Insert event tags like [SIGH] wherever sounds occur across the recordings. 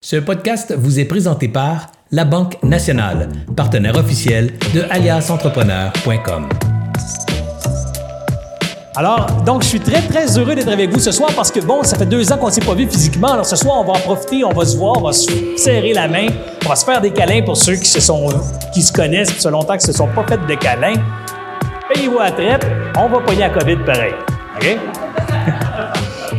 Ce podcast vous est présenté par La Banque Nationale, partenaire officiel de aliasentrepreneur.com. Alors, donc, je suis très, très heureux d'être avec vous ce soir parce que, bon, ça fait deux ans qu'on ne s'est pas vu physiquement. Alors, ce soir, on va en profiter, on va se voir, on va se serrer la main, on va se faire des câlins pour ceux qui se, sont, qui se connaissent, ça longtemps qu'ils ne se sont pas fait de câlins. Payez-vous à traite, on va pogner la COVID pareil. OK?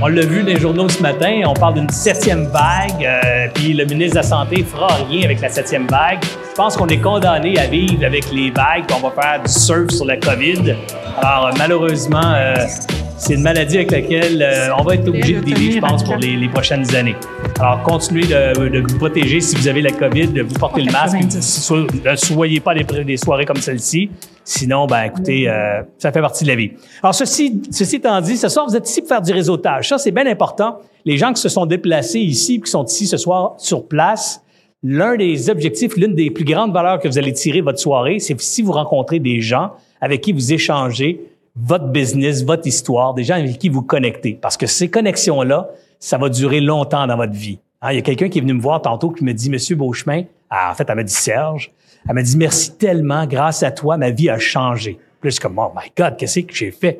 On l'a vu dans les journaux ce matin, on parle d'une septième vague, euh, puis le ministre de la Santé fera rien avec la septième vague. Je pense qu'on est condamné à vivre avec les vagues, qu'on va faire du surf sur la COVID. Alors, malheureusement, euh, c'est une maladie avec laquelle euh, on va être obligé de vivre, je pense, pour les, les prochaines années. Alors, continuez de, de, vous protéger si vous avez la COVID, de vous porter le masque. Ne soyez pas des, des soirées comme celle-ci. Sinon, ben écoutez, euh, ça fait partie de la vie. Alors, ceci, ceci étant dit, ce soir, vous êtes ici pour faire du réseautage. Ça, c'est bien important. Les gens qui se sont déplacés ici, qui sont ici ce soir sur place, l'un des objectifs, l'une des plus grandes valeurs que vous allez tirer de votre soirée, c'est si vous rencontrez des gens avec qui vous échangez votre business, votre histoire, des gens avec qui vous connectez. Parce que ces connexions-là, ça va durer longtemps dans votre vie. Hein, il y a quelqu'un qui est venu me voir tantôt qui me dit, Monsieur Beauchemin, ah, en fait, elle m'a dit Serge, elle m'a dit merci tellement, grâce à toi, ma vie a changé. Suis comme, oh my God, qu'est-ce que j'ai fait?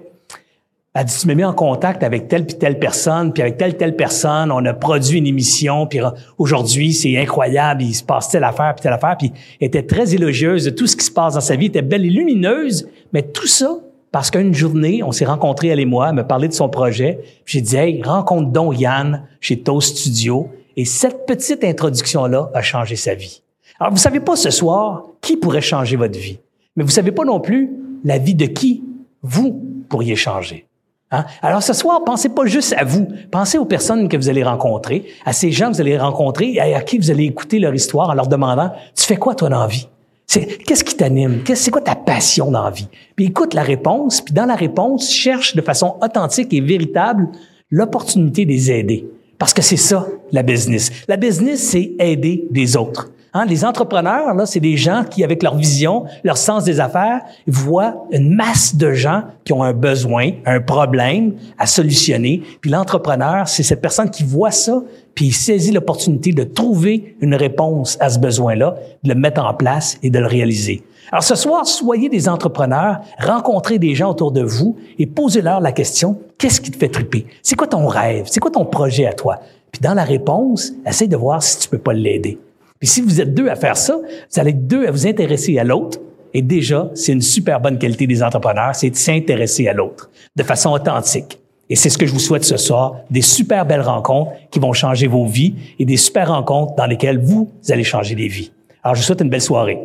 Elle dit, tu m'as mis en contact avec telle puis telle personne, puis avec telle telle personne, on a produit une émission, puis aujourd'hui, c'est incroyable, il se passe telle affaire, puis telle affaire, puis elle était très élogieuse de tout ce qui se passe dans sa vie, elle était belle et lumineuse, mais tout ça, parce qu'une journée, on s'est rencontrés, elle et moi, elle me parlait de son projet, j'ai dit, hey, rencontre donc Yann chez Toast Studio, et cette petite introduction-là a changé sa vie. Alors, vous savez pas ce soir qui pourrait changer votre vie, mais vous savez pas non plus la vie de qui vous pourriez changer. Hein? Alors ce soir, pensez pas juste à vous, pensez aux personnes que vous allez rencontrer, à ces gens que vous allez rencontrer et à qui vous allez écouter leur histoire en leur demandant, tu fais quoi toi dans la vie? Qu'est-ce qui t'anime? C'est quoi ta passion dans la vie? Puis écoute la réponse, puis dans la réponse, cherche de façon authentique et véritable l'opportunité de les aider. Parce que c'est ça, la business. La business, c'est aider des autres. Hein, les entrepreneurs, là, c'est des gens qui, avec leur vision, leur sens des affaires, voient une masse de gens qui ont un besoin, un problème à solutionner. Puis l'entrepreneur, c'est cette personne qui voit ça, puis il saisit l'opportunité de trouver une réponse à ce besoin-là, de le mettre en place et de le réaliser. Alors ce soir, soyez des entrepreneurs, rencontrez des gens autour de vous et posez-leur la question, qu'est-ce qui te fait triper? C'est quoi ton rêve? C'est quoi ton projet à toi? Puis dans la réponse, essaye de voir si tu peux pas l'aider. Puis si vous êtes deux à faire ça, vous allez être deux à vous intéresser à l'autre. Et déjà, c'est une super bonne qualité des entrepreneurs, c'est de s'intéresser à l'autre de façon authentique. Et c'est ce que je vous souhaite ce soir, des super belles rencontres qui vont changer vos vies et des super rencontres dans lesquelles vous allez changer des vies. Alors, je vous souhaite une belle soirée.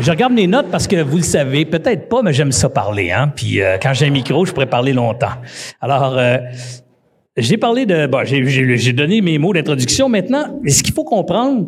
Je regarde mes notes parce que vous le savez, peut-être pas, mais j'aime ça parler. Hein? Puis euh, quand j'ai un micro, je pourrais parler longtemps. Alors, euh, j'ai parlé de, j'ai donné mes mots d'introduction. Maintenant, ce qu'il faut comprendre,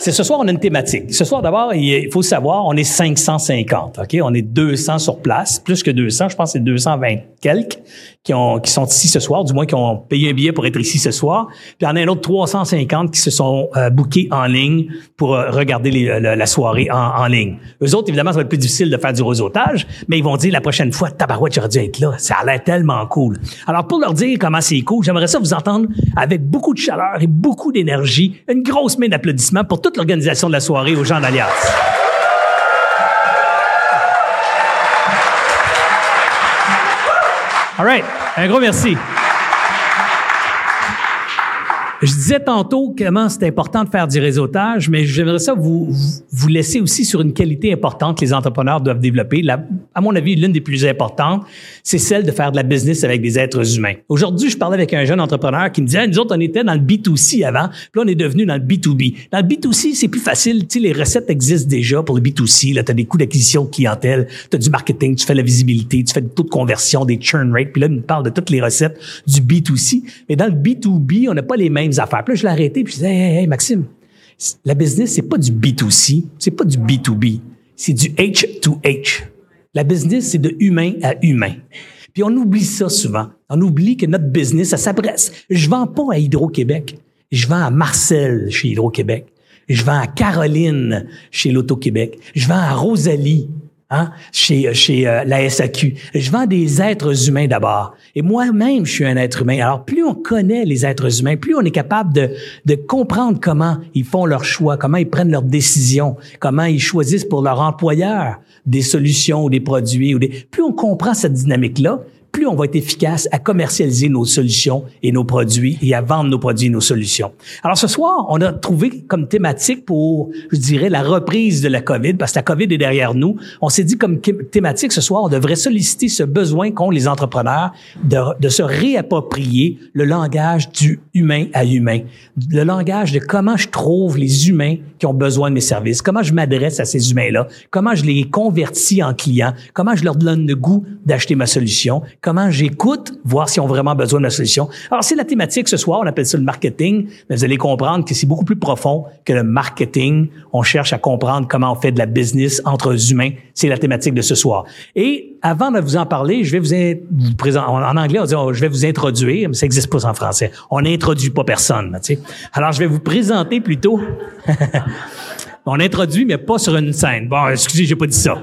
c'est ce soir, on a une thématique. Ce soir, d'abord, il faut savoir, on est 550, OK? On est 200 sur place, plus que 200, je pense que c'est 220 quelques qui, ont, qui sont ici ce soir, du moins qui ont payé un billet pour être ici ce soir. Puis il y en a un autre 350 qui se sont euh, bookés en ligne pour euh, regarder la, soirée en, en, ligne. Eux autres, évidemment, ça va être plus difficile de faire du réseautage, mais ils vont dire la prochaine fois, tabarouette, j'aurais dû être là. Ça a l'air tellement cool. Alors, pour leur dire comment c'est cool, j'aimerais ça vous entendre avec beaucoup de chaleur et beaucoup d'énergie. Une grosse main d'applaudissements pour toute l'organisation de la soirée aux gens d'Alias. All right. Un gros merci. Je disais tantôt comment c'est important de faire du réseautage, mais j'aimerais ça vous, vous laisser aussi sur une qualité importante que les entrepreneurs doivent développer. La, à mon avis, l'une des plus importantes, c'est celle de faire de la business avec des êtres humains. Aujourd'hui, je parlais avec un jeune entrepreneur qui me disait, nous autres, on était dans le B2C avant, puis là, on est devenu dans le B2B. Dans le B2C, c'est plus facile. Tu sais, les recettes existent déjà pour le B2C. Là, tu as des coûts d'acquisition clientèle, tu as du marketing, tu fais la visibilité, tu fais des taux de conversion, des churn rates. Puis là, il me parle de toutes les recettes du B2C. Mais dans le B2B, on n'a pas les mêmes affaires. Puis là, je l'ai arrêté, puis je disais, hey, hey, Maxime, la business, c'est pas du B2C, c'est pas du B2B, c'est du H2H. La business, c'est de humain à humain. Puis on oublie ça souvent. On oublie que notre business, ça s'adresse. Je vends pas à Hydro-Québec. Je vends à Marcel chez Hydro-Québec. Je vends à Caroline chez l'Auto-Québec. Je vends à Rosalie Hein, chez, chez euh, la SAQ. Je vends des êtres humains d'abord. Et moi-même, je suis un être humain. Alors, plus on connaît les êtres humains, plus on est capable de, de comprendre comment ils font leurs choix, comment ils prennent leurs décisions, comment ils choisissent pour leur employeur des solutions ou des produits. Ou des... Plus on comprend cette dynamique-là, plus on va être efficace à commercialiser nos solutions et nos produits et à vendre nos produits et nos solutions. Alors ce soir, on a trouvé comme thématique pour, je dirais, la reprise de la COVID, parce que la COVID est derrière nous. On s'est dit comme thématique ce soir, on devrait solliciter ce besoin qu'ont les entrepreneurs de, de se réapproprier le langage du humain à humain, le langage de comment je trouve les humains qui ont besoin de mes services, comment je m'adresse à ces humains-là, comment je les convertis en clients, comment je leur donne le goût d'acheter ma solution, comment j'écoute, voir s'ils ont vraiment besoin de la solution. Alors, c'est la thématique ce soir, on appelle ça le marketing, mais vous allez comprendre que c'est beaucoup plus profond que le marketing. On cherche à comprendre comment on fait de la business entre humains. C'est la thématique de ce soir. Et avant de vous en parler, je vais vous, vous présenter, en anglais, on dit, oh, je vais vous introduire, mais ça n'existe pas en français. On n'introduit pas personne, tu sais. Alors, je vais vous présenter plutôt. [LAUGHS] on introduit, mais pas sur une scène. Bon, excusez, j'ai pas dit ça.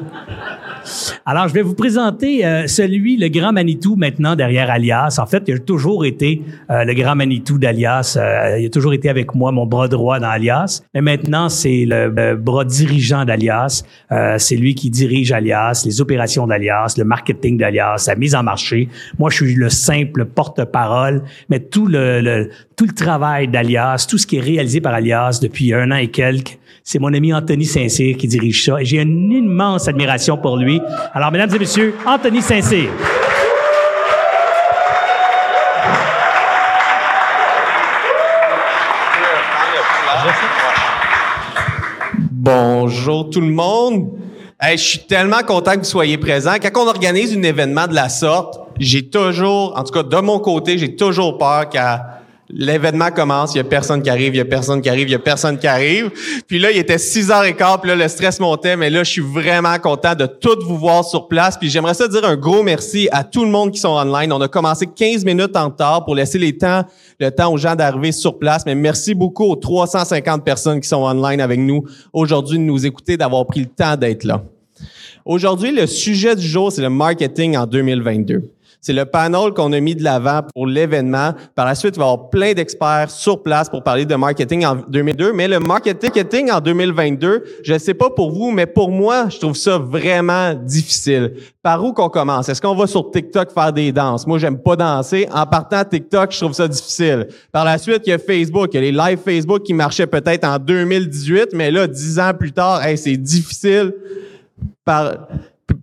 Alors, je vais vous présenter euh, celui, le grand Manitou, maintenant derrière Alias. En fait, il a toujours été euh, le grand Manitou d'Alias. Euh, il a toujours été avec moi, mon bras droit dans Alias. Mais maintenant, c'est le, bras dirigeant d'Alias. c'est lui qui dirige Alias, les opérations d'Alias, le marketing d'Alias, la mise en marché. Moi, je suis le simple porte-parole, mais tout le, tout le travail d'Alias, tout ce qui est réalisé par Alias depuis un an et quelques, c'est mon ami Anthony Saint-Cyr qui dirige ça et j'ai une immense admiration pour lui. Alors, mesdames et messieurs, Anthony Saint-Cyr. Bonjour tout le monde. je suis tellement content que vous soyez présents. Quand on organise un événement de la sorte, j'ai toujours, en tout cas de mon côté, j'ai toujours peur qu'à L'événement commence, il y a personne qui arrive, il y a personne qui arrive, il y a personne qui arrive. Puis là, il était 6 heures et quart, puis là, le stress montait, mais là, je suis vraiment content de tout vous voir sur place. Puis j'aimerais ça dire un gros merci à tout le monde qui sont online. On a commencé 15 minutes en retard pour laisser le temps aux gens d'arriver sur place. Mais merci beaucoup aux 350 personnes qui sont online avec nous aujourd'hui de nous écouter, d'avoir pris le temps d'être là. Aujourd'hui, le sujet du jour, c'est le marketing en 2022. C'est le panel qu'on a mis de l'avant pour l'événement. Par la suite, il va y avoir plein d'experts sur place pour parler de marketing en 2002. Mais le marketing en 2022, je ne sais pas pour vous, mais pour moi, je trouve ça vraiment difficile. Par où qu'on commence? Est-ce qu'on va sur TikTok faire des danses? Moi, j'aime pas danser. En partant TikTok, je trouve ça difficile. Par la suite, il y a Facebook. Il y a les live Facebook qui marchaient peut-être en 2018, mais là, dix ans plus tard, c'est difficile par,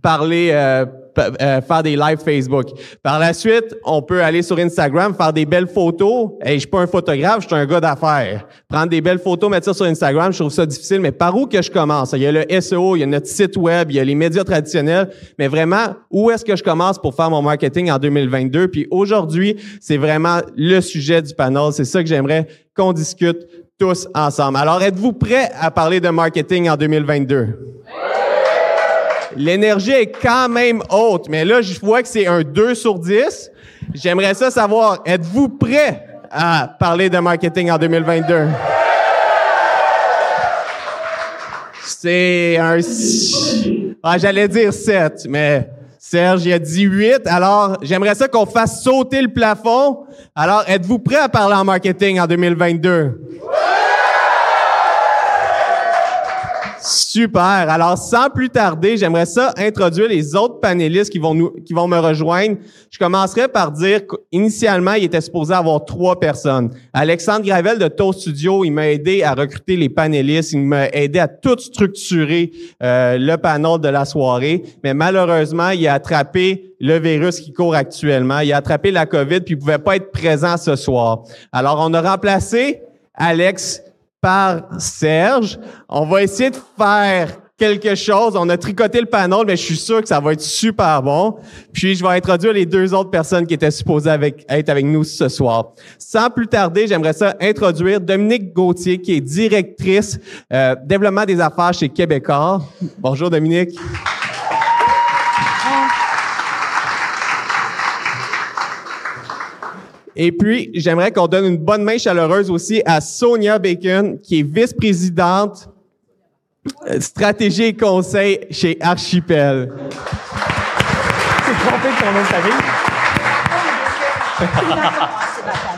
parler... Euh, euh, faire des lives Facebook. Par la suite, on peut aller sur Instagram, faire des belles photos. Hey, je suis pas un photographe, je suis un gars d'affaires. Prendre des belles photos, mettre ça sur Instagram, je trouve ça difficile. Mais par où que je commence? Il y a le SEO, il y a notre site web, il y a les médias traditionnels. Mais vraiment, où est-ce que je commence pour faire mon marketing en 2022? Puis aujourd'hui, c'est vraiment le sujet du panel. C'est ça que j'aimerais qu'on discute tous ensemble. Alors, êtes-vous prêts à parler de marketing en 2022? L'énergie est quand même haute, mais là, je vois que c'est un 2 sur 10. J'aimerais ça savoir, êtes-vous prêt à parler de marketing en 2022? C'est un... Ah, j'allais dire 7, mais Serge, il a dit 8. Alors, j'aimerais ça qu'on fasse sauter le plafond. Alors, êtes-vous prêt à parler en marketing en 2022? Super. Alors, sans plus tarder, j'aimerais ça introduire les autres panélistes qui vont nous, qui vont me rejoindre. Je commencerai par dire qu'initialement, il était supposé avoir trois personnes. Alexandre Gravel de Toast Studio, il m'a aidé à recruter les panélistes, il m'a aidé à tout structurer euh, le panel de la soirée. Mais malheureusement, il a attrapé le virus qui court actuellement. Il a attrapé la COVID puis il pouvait pas être présent ce soir. Alors, on a remplacé Alex par Serge. On va essayer de faire quelque chose. On a tricoté le panel, mais je suis sûr que ça va être super bon. Puis je vais introduire les deux autres personnes qui étaient supposées être avec nous ce soir. Sans plus tarder, j'aimerais ça introduire Dominique Gauthier, qui est directrice euh, développement des affaires chez Québécois. Bonjour Dominique. Et puis, j'aimerais qu'on donne une bonne main chaleureuse aussi à Sonia Bacon, qui est vice-présidente Euh, Stratégie et conseil chez Archipel. C'est trompé de ton nom de famille.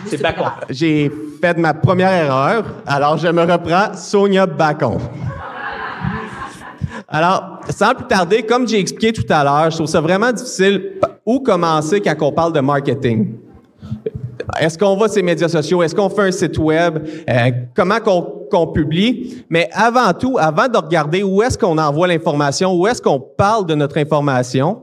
C'est Bacon. J'ai fait ma première erreur, alors je me reprends Sonia Bacon. Alors, sans plus tarder, comme j'ai expliqué tout à l'heure, je trouve ça vraiment difficile où commencer quand on parle de marketing. Est-ce qu'on va les médias sociaux? Est-ce qu'on fait un site web? Euh, comment qu'on publie? Mais avant tout, avant de regarder où est-ce qu'on envoie l'information, où est-ce qu'on parle de notre information,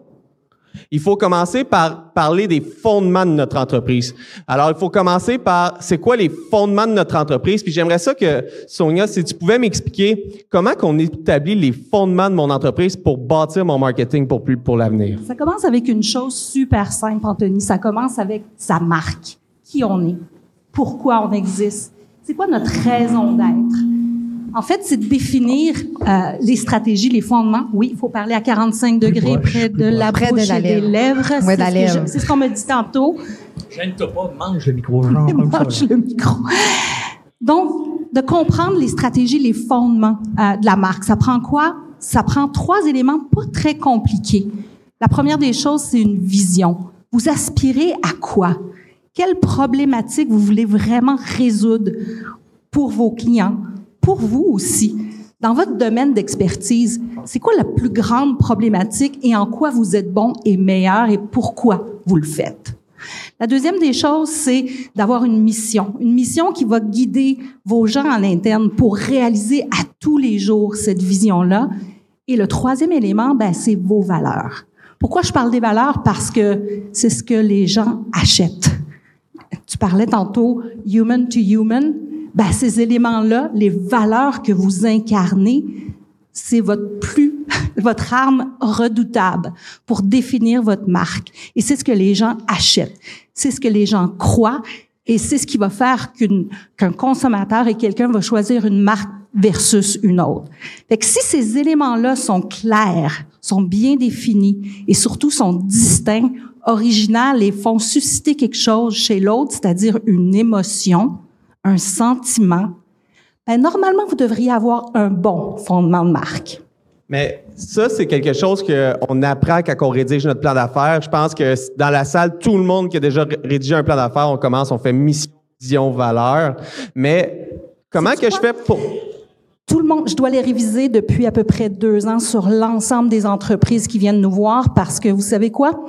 il faut commencer par parler des fondements de notre entreprise. Alors, il faut commencer par c'est quoi les fondements de notre entreprise? Puis j'aimerais ça que Sonia, si tu pouvais m'expliquer comment qu'on établit les fondements de mon entreprise pour bâtir mon marketing pour plus pour l'avenir. Ça commence avec une chose super simple, Anthony. Ça commence avec sa marque. Qui on est? Pourquoi on existe? C'est quoi notre raison d'être? En fait, c'est de définir euh, les stratégies, les fondements. Oui, il faut parler à 45 degrés proche, près de la Près de bouche la et des lèvre. lèvres. Ouais, C'est de la ce que lèvre. je- C'est ce qu'on me dit tantôt. Gêne-toi pas, mange le micro, genre [LAUGHS] comme ça. Mange le micro. Donc, de comprendre les stratégies, les fondements euh, de la marque. Ça prend quoi? Ça prend trois éléments pas très compliqués. La première des choses, c'est une vision. Vous aspirez à quoi? Quelle problématique vous voulez vraiment résoudre pour vos clients, pour vous aussi? Dans votre domaine d'expertise, c'est quoi la plus grande problématique et en quoi vous êtes bon et meilleur et pourquoi vous le faites? La deuxième des choses, c'est d'avoir une mission, une mission qui va guider vos gens en interne pour réaliser à tous les jours cette vision-là. Et le troisième élément, ben, c'est vos valeurs. Pourquoi je parle des valeurs? Parce que c'est ce que les gens achètent. Tu parlais tantôt human to human. Ben, ces éléments-là, les valeurs que vous incarnez, c'est votre plus, [LAUGHS] votre arme redoutable pour définir votre marque. Et c'est ce que les gens achètent. C'est ce que les gens croient. Et c'est ce qui va faire qu'une, qu'un consommateur et quelqu'un va choisir une marque versus une autre. Fait que si ces éléments-là sont clairs, sont bien définis et surtout sont distincts, originaux et font susciter quelque chose chez l'autre, c'est-à-dire une émotion, un sentiment, ben, normalement, vous devriez avoir un bon fondement de marque. Mais ça, c'est quelque chose qu'on apprend quand on rédige notre plan d'affaires. Je pense que dans la salle, tout le monde qui a déjà ré- rédigé un plan d'affaires, on commence, on fait mission, valeur. Mais comment que je fais pour... Tout le monde, je dois les réviser depuis à peu près deux ans sur l'ensemble des entreprises qui viennent nous voir parce que vous savez quoi?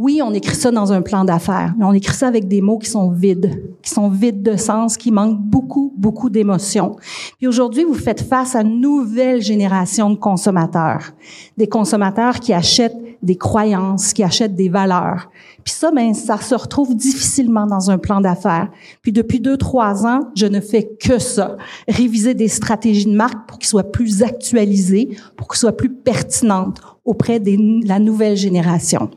Oui, on écrit ça dans un plan d'affaires, mais on écrit ça avec des mots qui sont vides, qui sont vides de sens, qui manquent beaucoup, beaucoup d'émotions. Puis aujourd'hui, vous faites face à une nouvelle génération de consommateurs. Des consommateurs qui achètent des croyances, qui achètent des valeurs. Puis ça, ben, ça se retrouve difficilement dans un plan d'affaires. Puis depuis deux, trois ans, je ne fais que ça. Réviser des stratégies de marque pour qu'ils soient plus actualisées, pour qu'ils soient plus pertinentes auprès de la nouvelle génération.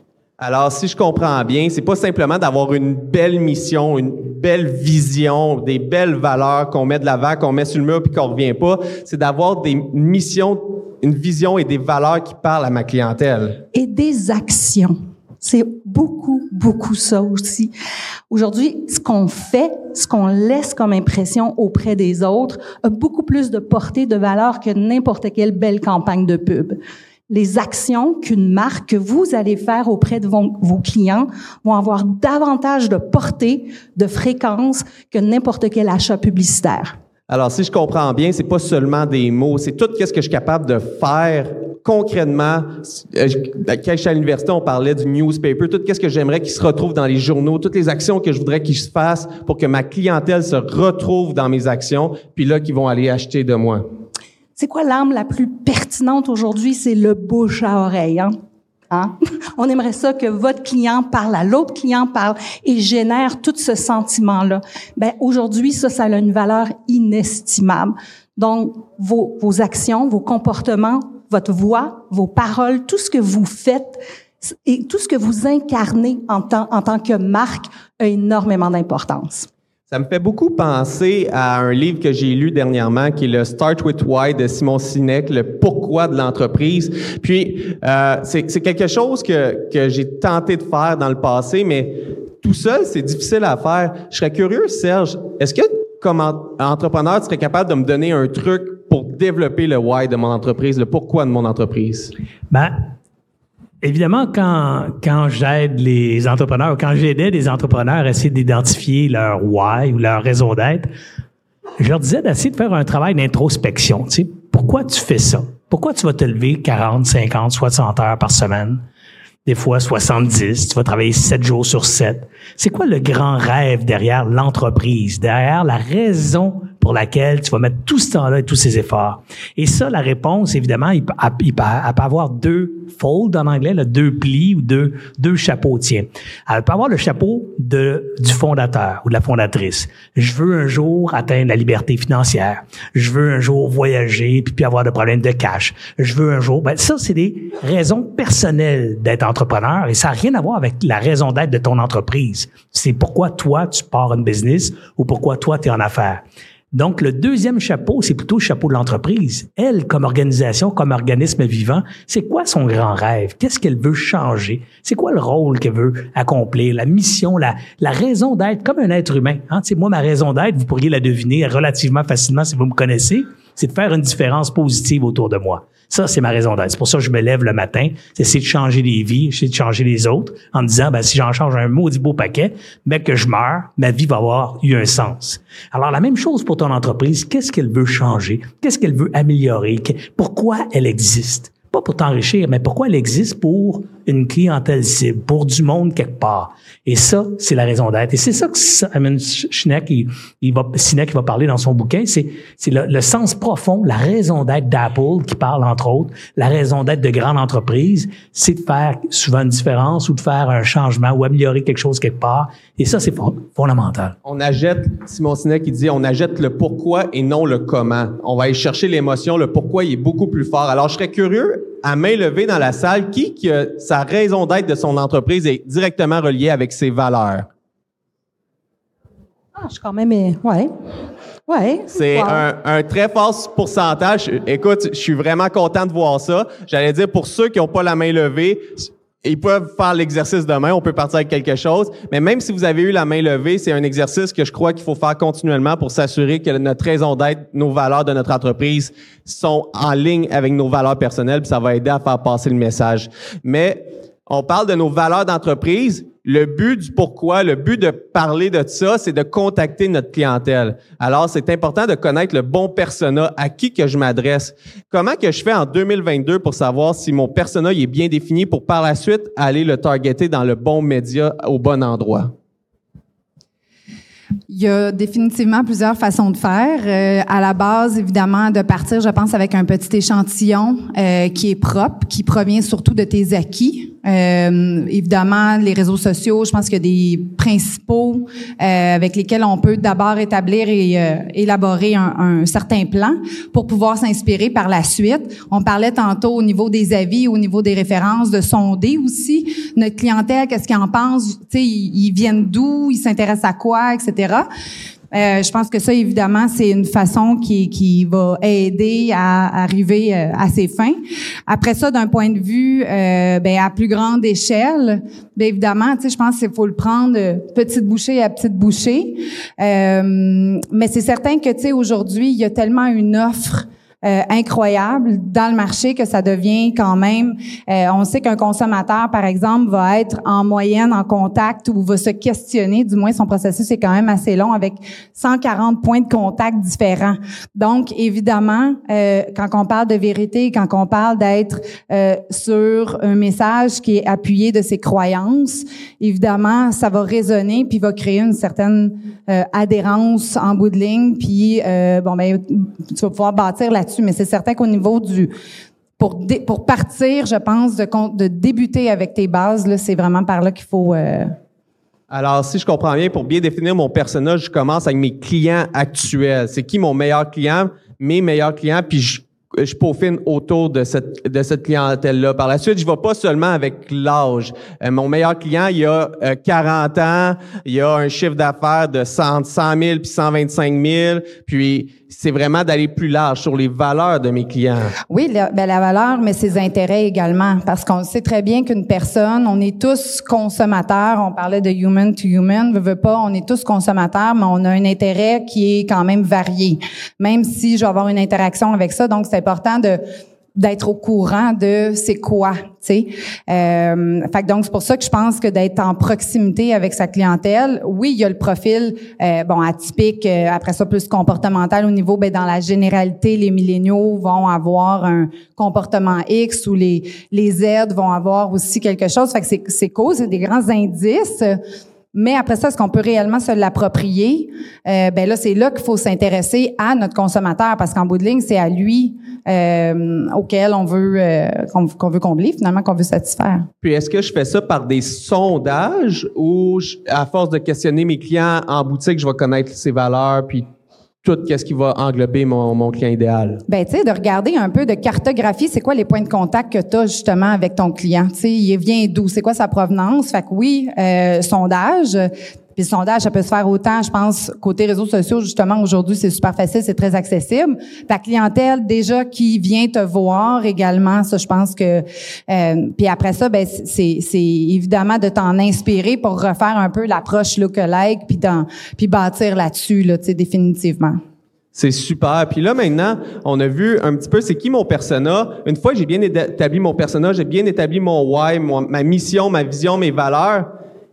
Alors, si je comprends bien, c'est pas simplement d'avoir une belle mission, une belle vision, des belles valeurs qu'on met de l'avant, qu'on met sur le mur puis qu'on revient pas. C'est d'avoir des missions, une vision et des valeurs qui parlent à ma clientèle. et des actions. C'est beaucoup, beaucoup ça aussi. Aujourd'hui, ce qu'on fait, ce qu'on laisse comme impression auprès des autres, a beaucoup plus de portée, de valeur que n'importe quelle belle campagne de pub. Les actions qu'une marque que vous allez faire auprès de vos, clients vont avoir davantage de portée, de fréquence que n'importe quel achat publicitaire. Alors, si je comprends bien, c'est pas seulement des mots, c'est tout ce que je suis capable de faire concrètement. Euh, je- Quand j'étais à l'université, on parlait du newspaper, tout ce que j'aimerais qu'il se retrouve dans les journaux, toutes les actions que je voudrais qu'il se fasse pour que ma clientèle se retrouve dans mes actions, puis là, qu'ils vont aller acheter de moi. C'est quoi l'arme la plus pertinente aujourd'hui? C'est le bouche à oreille. Hein? Hein? [LAUGHS] On aimerait ça que votre client parle à l'autre client, parle et génère tout ce sentiment-là. Ben aujourd'hui, ça, ça a une valeur inestimable. Donc, vos, vos actions, vos comportements, votre voix, vos paroles, tout ce que vous faites et tout ce que vous incarnez en tant, en tant que marque a énormément d'importance. Ça me fait beaucoup penser à un livre que j'ai lu dernièrement, qui est le Start with Why de Simon Sinek, le pourquoi de l'entreprise. Puis, euh, c'est quelque chose que, que j'ai tenté de faire dans le passé, mais tout seul, c'est difficile à faire. Je serais curieux, Serge, est-ce que comme en- entrepreneur, tu serais capable de me donner un truc pour développer le why de mon entreprise, le pourquoi de mon entreprise? Ben, évidemment, quand, quand j'aide les entrepreneurs, quand j'aidais des entrepreneurs à essayer d'identifier leur why ou leur raison d'être, je leur disais d'essayer de faire un travail d'introspection. Tu sais, pourquoi tu fais ça? Pourquoi tu vas te lever 40, 50, 60 heures par semaine? Des fois 70, tu vas travailler 7 jours sur 7. C'est quoi le grand rêve derrière l'entreprise, derrière la raison pour laquelle tu vas mettre tout ce temps-là et tous ces efforts. Et ça, la réponse, évidemment, il il peut, avoir deux folds en anglais, là, deux plis ou deux, deux chapeaux tiens. Elle peut avoir le chapeau de, du fondateur ou de la fondatrice. Je veux un jour atteindre la liberté financière. Je veux un jour voyager puis, puis avoir de problèmes de cash. Je veux un jour... Ben, ça, c'est des raisons personnelles d'être entrepreneur et ça n'a rien à voir avec la raison d'être de ton entreprise. C'est pourquoi toi, tu pars une business ou pourquoi toi, tu es en affaires. Donc, le deuxième chapeau, c'est plutôt le chapeau de l'entreprise. Elle, comme organisation, comme organisme vivant, c'est quoi son grand rêve? Qu'est-ce qu'elle veut changer? C'est quoi le rôle qu'elle veut accomplir? La mission, la, raison d'être comme un être humain. Hein? Moi, ma raison d'être, vous pourriez la deviner relativement facilement si vous me connaissez, c'est de faire une différence positive autour de moi. Ça, c'est ma raison d'être. C'est pour ça que je me lève le matin. C'est essayer de changer les vies, essayer de changer les autres en me disant, ben, si j'en change un maudit beau paquet, ben, que je meurs, ma vie va avoir eu un sens. Alors, la même chose pour ton entreprise. Qu'est-ce qu'elle veut changer? Qu'est-ce qu'elle veut améliorer? Pourquoi elle existe? Pas pour t'enrichir, mais pourquoi elle existe pour une clientèle cible, pour du monde quelque part. Et ça, c'est la raison d'être. Et c'est ça que Simon Sinek, il, va, Sinek, va parler dans son bouquin, c'est, c'est le, le, sens profond, la raison d'être d'Apple, qui parle entre autres, la raison d'être de grandes entreprises, c'est de faire souvent une différence ou de faire un changement ou améliorer quelque chose quelque part. Et ça, c'est fondamental. On achète, Simon Sinek, il dit, on achète le pourquoi et non le comment. On va aller chercher l'émotion, le pourquoi, il est beaucoup plus fort. Alors, je serais curieux, à main levée dans la salle, qui, qui a sa raison d'être de son entreprise est directement reliée avec ses valeurs? Ah, je suis quand même. Ouais. Ouais. C'est un, un, très fort pourcentage. Écoute, je suis vraiment content de voir ça. J'allais dire, pour ceux qui n'ont pas la main levée, ils peuvent faire l'exercice demain, on peut partir avec quelque chose. Mais même si vous avez eu la main levée, c'est un exercice que je crois qu'il faut faire continuellement pour s'assurer que notre raison d'être, nos valeurs de notre entreprise sont en ligne avec nos valeurs personnelles, puis ça va aider à faire passer le message. Mais on parle de nos valeurs d'entreprise, le but du pourquoi, le but de parler de ça, c'est de contacter notre clientèle. Alors, c'est important de connaître le bon persona à qui que je m'adresse. Comment que je fais en 2022 pour savoir si mon persona est bien défini pour par la suite aller le targeter dans le bon média au bon endroit? Il y a définitivement plusieurs façons de faire. Euh, à la base, évidemment, de partir, je pense, avec un petit échantillon euh, qui est propre, qui provient surtout de tes acquis. Euh, évidemment, les réseaux sociaux, je pense qu'il y a des principaux euh, avec lesquels on peut d'abord établir et euh, élaborer un, un, certain plan pour pouvoir s'inspirer par la suite. On parlait tantôt au niveau des avis, au niveau des références, de sonder aussi notre clientèle, qu'est-ce qu'ils en pensent, ils, ils viennent d'où, ils s'intéressent à quoi, etc. Euh, je pense que ça, évidemment, c'est une façon qui, qui va aider à arriver euh, à ses fins. Après ça, d'un point de vue euh, ben, à plus grande échelle, bien évidemment, tu sais, je pense qu'il faut le prendre petite bouchée à petite bouchée. mais c'est certain que, tu sais, aujourd'hui, il y a tellement une offre euh, incroyable dans le marché que ça devient quand même. Euh, on sait qu'un consommateur, par exemple, va être en moyenne en contact ou va se questionner. Du moins, son processus est quand même assez long avec 140 points de contact différents. Donc, évidemment, euh, quand on parle de vérité, quand on parle d'être sur un message qui est appuyé de ses croyances, évidemment, ça va résonner puis va créer une certaine adhérence en bout de ligne. Puis, bon, ben, tu vas pouvoir bâtir là-dessus mais c'est certain qu'au niveau du pour, pour partir, je pense, de, de débuter avec tes bases, c'est vraiment par là qu'il faut. Euh, Alors, si je comprends bien, pour bien définir mon personnage, je commence avec mes clients actuels. C'est qui mon meilleur client, mes meilleurs clients, puis je je peaufine autour de cette, de cette clientèle-là. Par la suite, je ne vais pas seulement avec l'âge. Euh, mon meilleur client, il a 40 euh, ans, il a un chiffre d'affaires de 100, 100 000 puis 125 000, puis c'est vraiment d'aller plus large sur les valeurs de mes clients. Oui, la, ben, la valeur, mais ses intérêts également, parce qu'on sait très bien qu'une personne, on est tous consommateurs. On parlait de human to human, veut, veut pas, on est tous consommateurs, mais on a un intérêt qui est quand même varié, même si je vais avoir une interaction avec ça. Donc, c'est important de d'être au courant de c'est quoi, tu sais. Euh, donc c'est pour ça que je pense que d'être en proximité avec sa clientèle, oui, il y a le profil euh, bon atypique, euh, après ça plus comportemental au niveau ben dans la généralité les milléniaux vont avoir un comportement X ou les les Z vont avoir aussi quelque chose. Fait que c'est c'est cause, c'est des grands indices. Mais après ça, est-ce qu'on peut réellement se l'approprier? Euh, ben là, c'est là qu'il faut s'intéresser à notre consommateur parce qu'en bout de ligne, c'est à lui euh, auquel on veut euh, qu'on veut combler finalement, qu'on veut satisfaire. Puis est-ce que je fais ça par des sondages ou à force de questionner mes clients en boutique, je vais connaître ses valeurs puis tout qu'est-ce qui va englober mon, mon client idéal? Ben, tu sais, de regarder un peu, de cartographie, c'est quoi les points de contact que tu as justement avec ton client? Tu sais, il vient d'où? C'est quoi sa provenance? Fait que oui, euh, sondage, puis le sondage, ça peut se faire autant, je pense, côté réseaux sociaux, justement, aujourd'hui, c'est super facile, c'est très accessible. Ta clientèle, déjà, qui vient te voir également, ça, je pense que... Euh, puis après ça, ben c'est, c'est évidemment de t'en inspirer pour refaire un peu l'approche lookalike, puis, puis bâtir là-dessus, là, tu sais, définitivement. C'est super. Puis là, maintenant, on a vu un petit peu c'est qui mon persona? Une fois que j'ai bien établi mon persona, j'ai bien établi mon why, ma mission, ma vision, mes valeurs,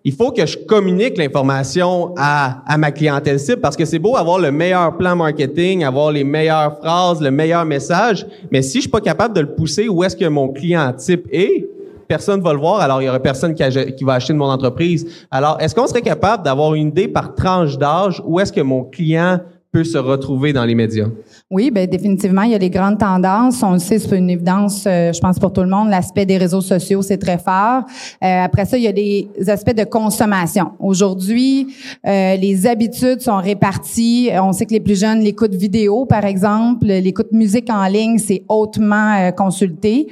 il faut que je communique l'information à, à ma clientèle cible parce que c'est beau avoir le meilleur plan marketing, avoir les meilleures phrases, le meilleur message, mais si je suis pas capable de le pousser où est-ce que mon client type est, personne va le voir, alors il y aura personne qui, qui va acheter de mon entreprise. Alors, est-ce qu'on serait capable d'avoir une idée par tranche d'âge où est-ce que mon client peut se retrouver dans les médias? Oui, ben définitivement, il y a des grandes tendances. On le sait, c'est une évidence, euh, je pense pour tout le monde. L'aspect des réseaux sociaux, c'est très fort. Euh, après ça, il y a des aspects de consommation. Aujourd'hui, euh, les habitudes sont réparties. On sait que les plus jeunes l'écoute vidéo, par exemple, l'écoute musique en ligne, c'est hautement consulté.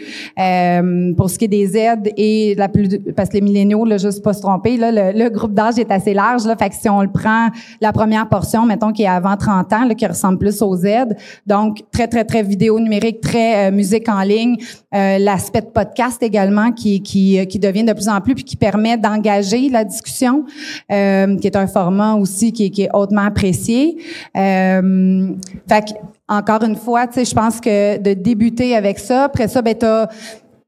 pour ce qui est des aides et la plus, parce que les milléniaux, là, juste pas se tromper, là, le, groupe d'âge est assez large. Là, fait que si on le prend, la première portion, mettons qui est avant 30 ans, là, qui ressemble plus aux aides, donc très très très vidéo numérique, très euh, musique en ligne, euh, l'aspect de podcast également qui euh, qui devient de plus en plus puis qui permet d'engager la discussion, qui est un format aussi qui, est hautement apprécié. Fait que, encore une fois, tu sais, je pense que de débuter avec ça, après ça, ben t'as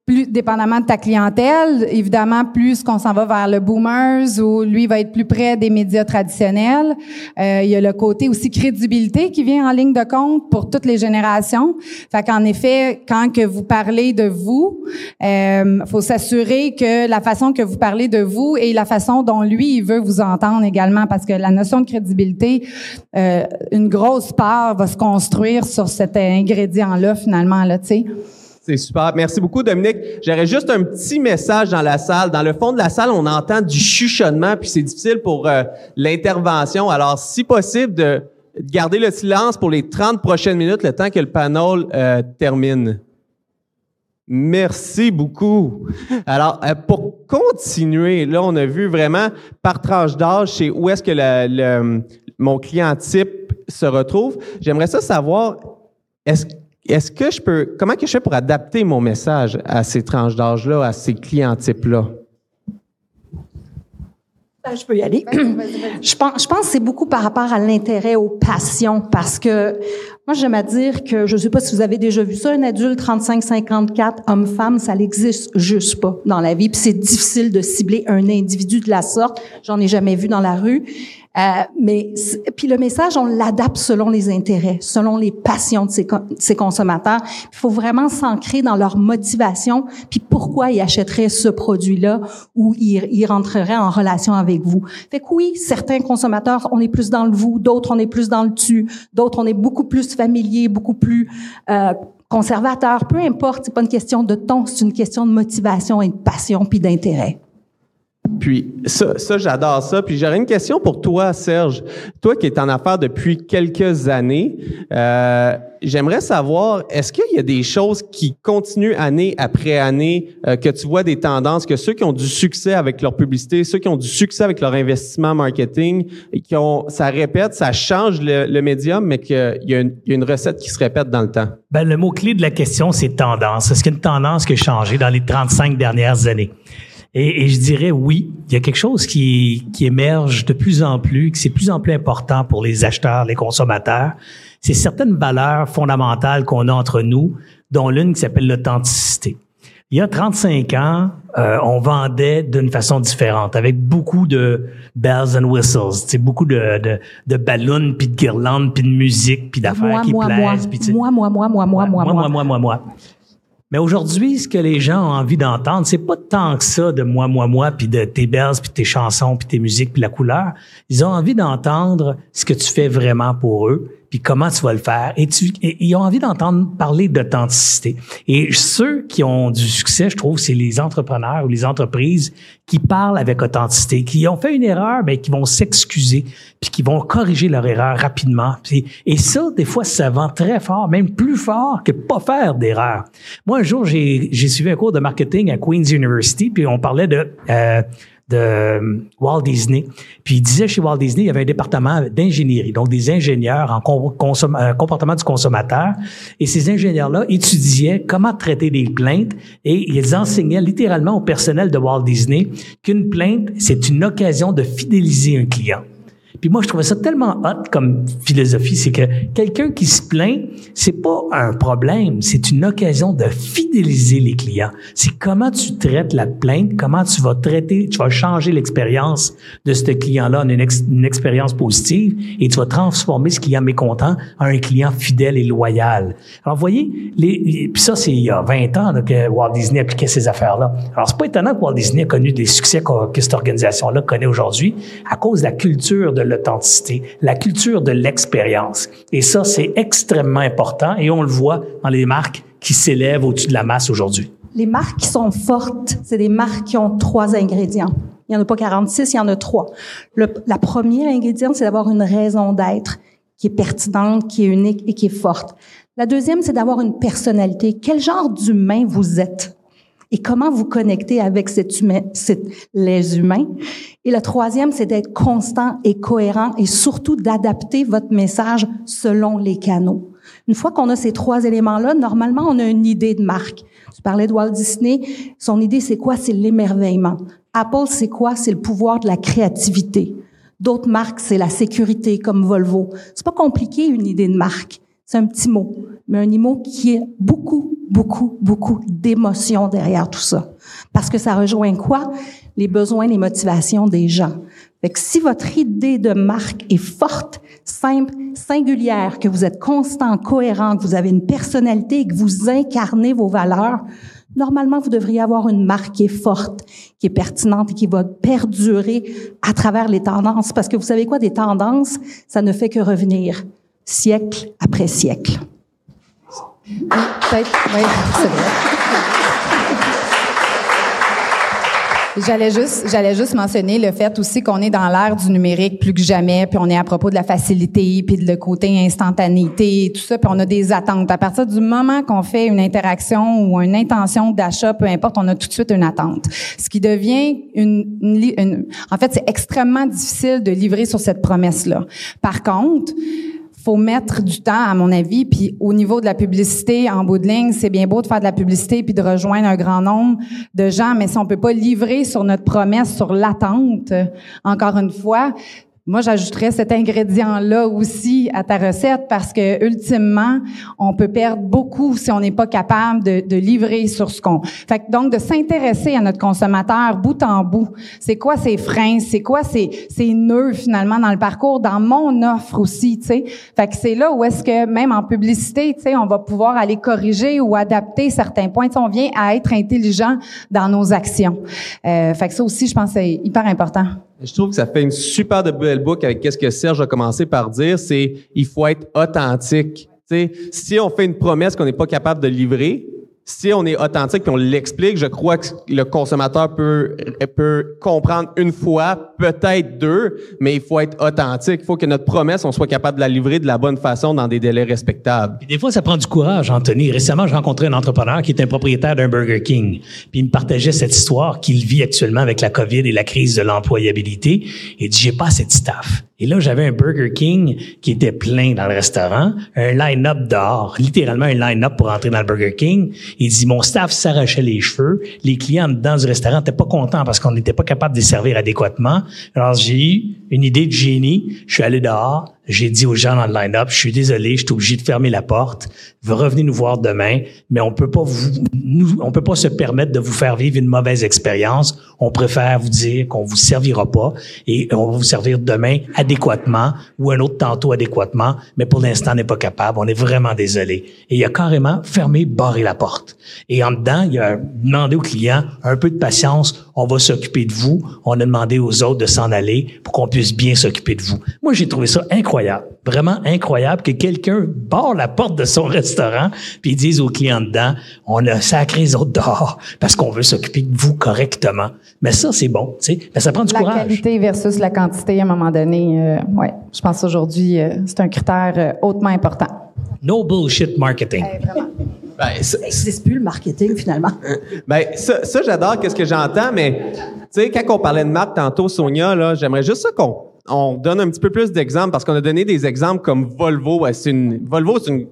plus dépendamment de ta clientèle, évidemment, plus qu'on s'en va vers le boomers ou lui va être plus près des médias traditionnels. Euh, il y a le côté aussi crédibilité qui vient en ligne de compte pour toutes les générations. Fait qu'en effet, quand que vous parlez de vous, euh, faut s'assurer que la façon que vous parlez de vous et la façon dont lui il veut vous entendre également, parce que la notion de crédibilité, euh, une grosse part va se construire sur cet ingrédient-là finalement là, tu sais. C'est super. Merci beaucoup, Dominique. J'aurais juste un petit message dans la salle. Dans le fond de la salle, on entend du chuchonnement, puis c'est difficile pour euh, l'intervention. Alors, si possible, de garder le silence pour les 30 prochaines minutes, le temps que le panel euh, termine. Merci beaucoup. Alors, euh, pour continuer, là, on a vu vraiment par tranche d'âge, c'est où est-ce que le, mon client type se retrouve. J'aimerais ça savoir, est-ce est-ce que je peux, comment que je fais pour adapter mon message à ces tranches d'âge-là, à ces clients types-là? Ben, je peux y aller. [CLEARS THROAT] Je pense, je pense que c'est beaucoup par rapport à l'intérêt, aux passions, parce que moi, j'aime à dire que, je ne sais pas si vous avez déjà vu ça, un adulte 35-54, homme-femme, ça n'existe juste pas dans la vie. Puis c'est difficile de cibler un individu de la sorte. J'en ai jamais vu dans la rue. Euh, mais puis le message, on l'adapte selon les intérêts, selon les passions de ces, consommateurs. Il faut vraiment s'ancrer dans leur motivation, puis pourquoi ils achèteraient ce produit-là ou ils, ils rentreraient en relation avec vous. Fait que oui, certains consommateurs, on est plus dans le vous, d'autres on est plus dans le tu, d'autres on est beaucoup plus familier, beaucoup plus euh, conservateur. Peu importe, c'est pas une question de ton, c'est une question de motivation et de passion puis d'intérêt. Puis ça, ça j'adore ça. Puis j'aurais une question pour toi, Serge. Toi qui es en affaires depuis quelques années, euh, j'aimerais savoir, est-ce qu'il y a des choses qui continuent année après année, euh, que tu vois des tendances, que ceux qui ont du succès avec leur publicité, ceux qui ont du succès avec leur investissement marketing, et qui ont, ça répète, ça change le, le médium, mais qu'il y, a une, il y a une recette qui se répète dans le temps? Ben, le mot-clé de la question, c'est tendance. Est-ce qu'il y a une tendance qui a changé dans les 35 dernières années? Et, et, je dirais oui, il y a quelque chose qui, qui émerge de plus en plus, que c'est plus en plus important pour les acheteurs, les consommateurs. C'est certaines valeurs fondamentales qu'on a entre nous, dont l'une qui s'appelle l'authenticité. Il y a 35 ans, euh, on vendait d'une façon différente, avec beaucoup de bells and whistles, c'est beaucoup de, de, de ballons, puis de guirlandes, puis de musique, puis d'affaires qui moi, plaisent. Moi, moi, moi, moi, moi, moi, moi, moi, moi, moi, moi, moi. Mais aujourd'hui, ce que les gens ont envie d'entendre, c'est pas tant que ça de moi, moi, moi, puis de tes bells, puis tes chansons, puis tes musiques, puis la couleur. Ils ont envie d'entendre ce que tu fais vraiment pour eux, puis comment tu vas le faire? Et, tu, ils ont envie d'entendre parler d'authenticité. Et ceux qui ont du succès, je trouve, c'est les entrepreneurs ou les entreprises qui parlent avec authenticité, qui ont fait une erreur, mais qui vont s'excuser, puis qui vont corriger leur erreur rapidement. Et ça, des fois, ça vend très fort, même plus fort que pas faire d'erreur. Moi, un jour, j'ai suivi un cours de marketing à Queen's University, puis on parlait de... Euh, de euh, Walt Disney. Puis il disait chez Walt Disney, il y avait un département d'ingénierie, donc des ingénieurs en euh, comportement du consommateur. Et ces ingénieurs-là étudiaient comment traiter des plaintes et ils enseignaient littéralement au personnel de Walt Disney qu'une plainte, c'est une occasion de fidéliser un client. Puis moi, je trouvais ça tellement hot comme philosophie, c'est que quelqu'un qui se plaint, c'est pas un problème, c'est une occasion de fidéliser les clients. C'est comment tu traites la plainte, comment tu vas traiter, tu vas changer l'expérience de ce client-là en une, expérience positive et tu vas transformer ce client mécontent en un client fidèle et loyal. Alors, vous voyez, les, puis ça, c'est il y a 20 ans que Walt Disney appliquait ces affaires-là. Alors, c'est pas étonnant que Walt Disney a connu des succès que, que cette organisation-là connaît aujourd'hui à cause de la culture de l'authenticité, la culture de l'expérience. Et ça, c'est extrêmement important et on le voit dans les marques qui s'élèvent au-dessus de la masse aujourd'hui. Les marques qui sont fortes, c'est des marques qui ont trois ingrédients. Il n'y en a pas 46, il y en a trois. La première ingrédient, c'est d'avoir une raison d'être qui est pertinente, qui est unique et qui est forte. La deuxième, c'est d'avoir une personnalité. Quel genre d'humain vous êtes? Et comment vous connectez avec cet humain, les humains? Et le troisième, c'est d'être constant et cohérent et surtout d'adapter votre message selon les canaux. Une fois qu'on a ces trois éléments-là, normalement, on a une idée de marque. Tu parlais de Walt Disney. Son idée, c'est quoi? C'est l'émerveillement. Apple, c'est quoi? C'est le pouvoir de la créativité. D'autres marques, c'est la sécurité, comme Volvo. C'est pas compliqué, une idée de marque. C'est un petit mot, mais un mot qui est beaucoup, beaucoup, beaucoup d'émotions derrière tout ça. Parce que ça rejoint quoi? Les besoins, les motivations des gens. Fait que si votre idée de marque est forte, simple, singulière, que vous êtes constant, cohérent, que vous avez une personnalité, que vous incarnez vos valeurs, normalement, vous devriez avoir une marque qui est forte, qui est pertinente et qui va perdurer à travers les tendances. Parce que vous savez quoi, des tendances, ça ne fait que revenir siècle après siècle. J'allais juste, j'allais juste mentionner le fait aussi qu'on est dans l'ère du numérique plus que jamais, puis on est à propos de la facilité, puis de le côté instantanéité, tout ça, puis on a des attentes. À partir du moment qu'on fait une interaction ou une intention d'achat, peu importe, on a tout de suite une attente. Ce qui devient une en fait, c'est extrêmement difficile de livrer sur cette promesse-là. Par contre, faut mettre du temps, à mon avis. Puis au niveau de la publicité, en bout de ligne, c'est bien beau de faire de la publicité puis de rejoindre un grand nombre de gens, mais si on peut pas livrer sur notre promesse, sur l'attente, encore une fois, moi, j'ajouterais cet ingrédient-là aussi à ta recette parce que ultimement, on peut perdre beaucoup si on n'est pas capable de, de, livrer sur ce qu'on. Fait que donc de s'intéresser à notre consommateur bout en bout. C'est quoi ses freins, c'est quoi ses, ses nœuds finalement dans le parcours, dans mon offre aussi, tu sais. Fait que c'est là où est-ce que même en publicité, tu sais, on va pouvoir aller corriger ou adapter certains points. on vient à être intelligent dans nos actions. Euh, fait que ça aussi, je pense, c'est hyper important. Je trouve que ça fait une super de belle boucle avec qu'est-ce que Serge a commencé par dire, c'est il faut être authentique. sais, si on fait une promesse qu'on n'est pas capable de livrer, si on est authentique puis on l'explique, je crois que le consommateur peut, peut comprendre une fois, peut-être deux, mais il faut être authentique. Il faut que notre promesse, on soit capable de la livrer de la bonne façon dans des délais respectables. Des fois, ça prend du courage, Anthony. Récemment, j'ai rencontré un entrepreneur qui est un propriétaire d'un Burger King. Puis il me partageait cette histoire qu'il vit actuellement avec la COVID et la crise de l'employabilité. Il dit, j'ai pas assez staff. Et là, j'avais un Burger King qui était plein dans le restaurant, un line-up dehors, littéralement un line-up pour entrer dans le Burger King. Il dit, mon staff s'arrachait les cheveux. Les clients dans du restaurant n'étaient pas contents parce qu'on n'était pas capable de les servir adéquatement. Alors, j'ai eu une idée de génie. Je suis allé dehors. J'ai dit aux gens dans le line-up, je suis désolé, je suis obligé de fermer la porte. Vous revenez nous voir demain, mais on peut pas vous, nous, on peut pas se permettre de vous faire vivre une mauvaise expérience. On préfère vous dire qu'on vous servira pas et on va vous servir demain adéquatement ou un autre tantôt adéquatement, mais pour l'instant, on n'est pas capable. On est vraiment désolé. Et il a carrément fermé, barré la porte. Et en dedans, il a demandé aux clients un peu de patience. On va s'occuper de vous. On a demandé aux autres de s'en aller pour qu'on puisse bien s'occuper de vous. Moi, j'ai trouvé ça incroyable Vraiment incroyable que quelqu'un barre la porte de son [LAUGHS] restaurant puis dise aux clients dedans, on a sacré les autres dehors parce qu'on veut s'occuper de vous correctement. Mais ça, c'est bon, tu sais. Mais ça prend du la courage. La qualité versus la quantité, à un moment donné, euh, ouais, je pense aujourd'hui, euh, c'est un critère euh, hautement important. No bullshit marketing. Ben, ça, n'existe plus le marketing finalement. ben, ça, ça, j'adore qu'est-ce que j'entends, mais tu sais, quand on parlait de marque tantôt, Sonia, là, j'aimerais juste ça qu'on on donne un petit peu plus d'exemples parce qu'on a donné des exemples comme Volvo. C'est une, Volvo, c'est une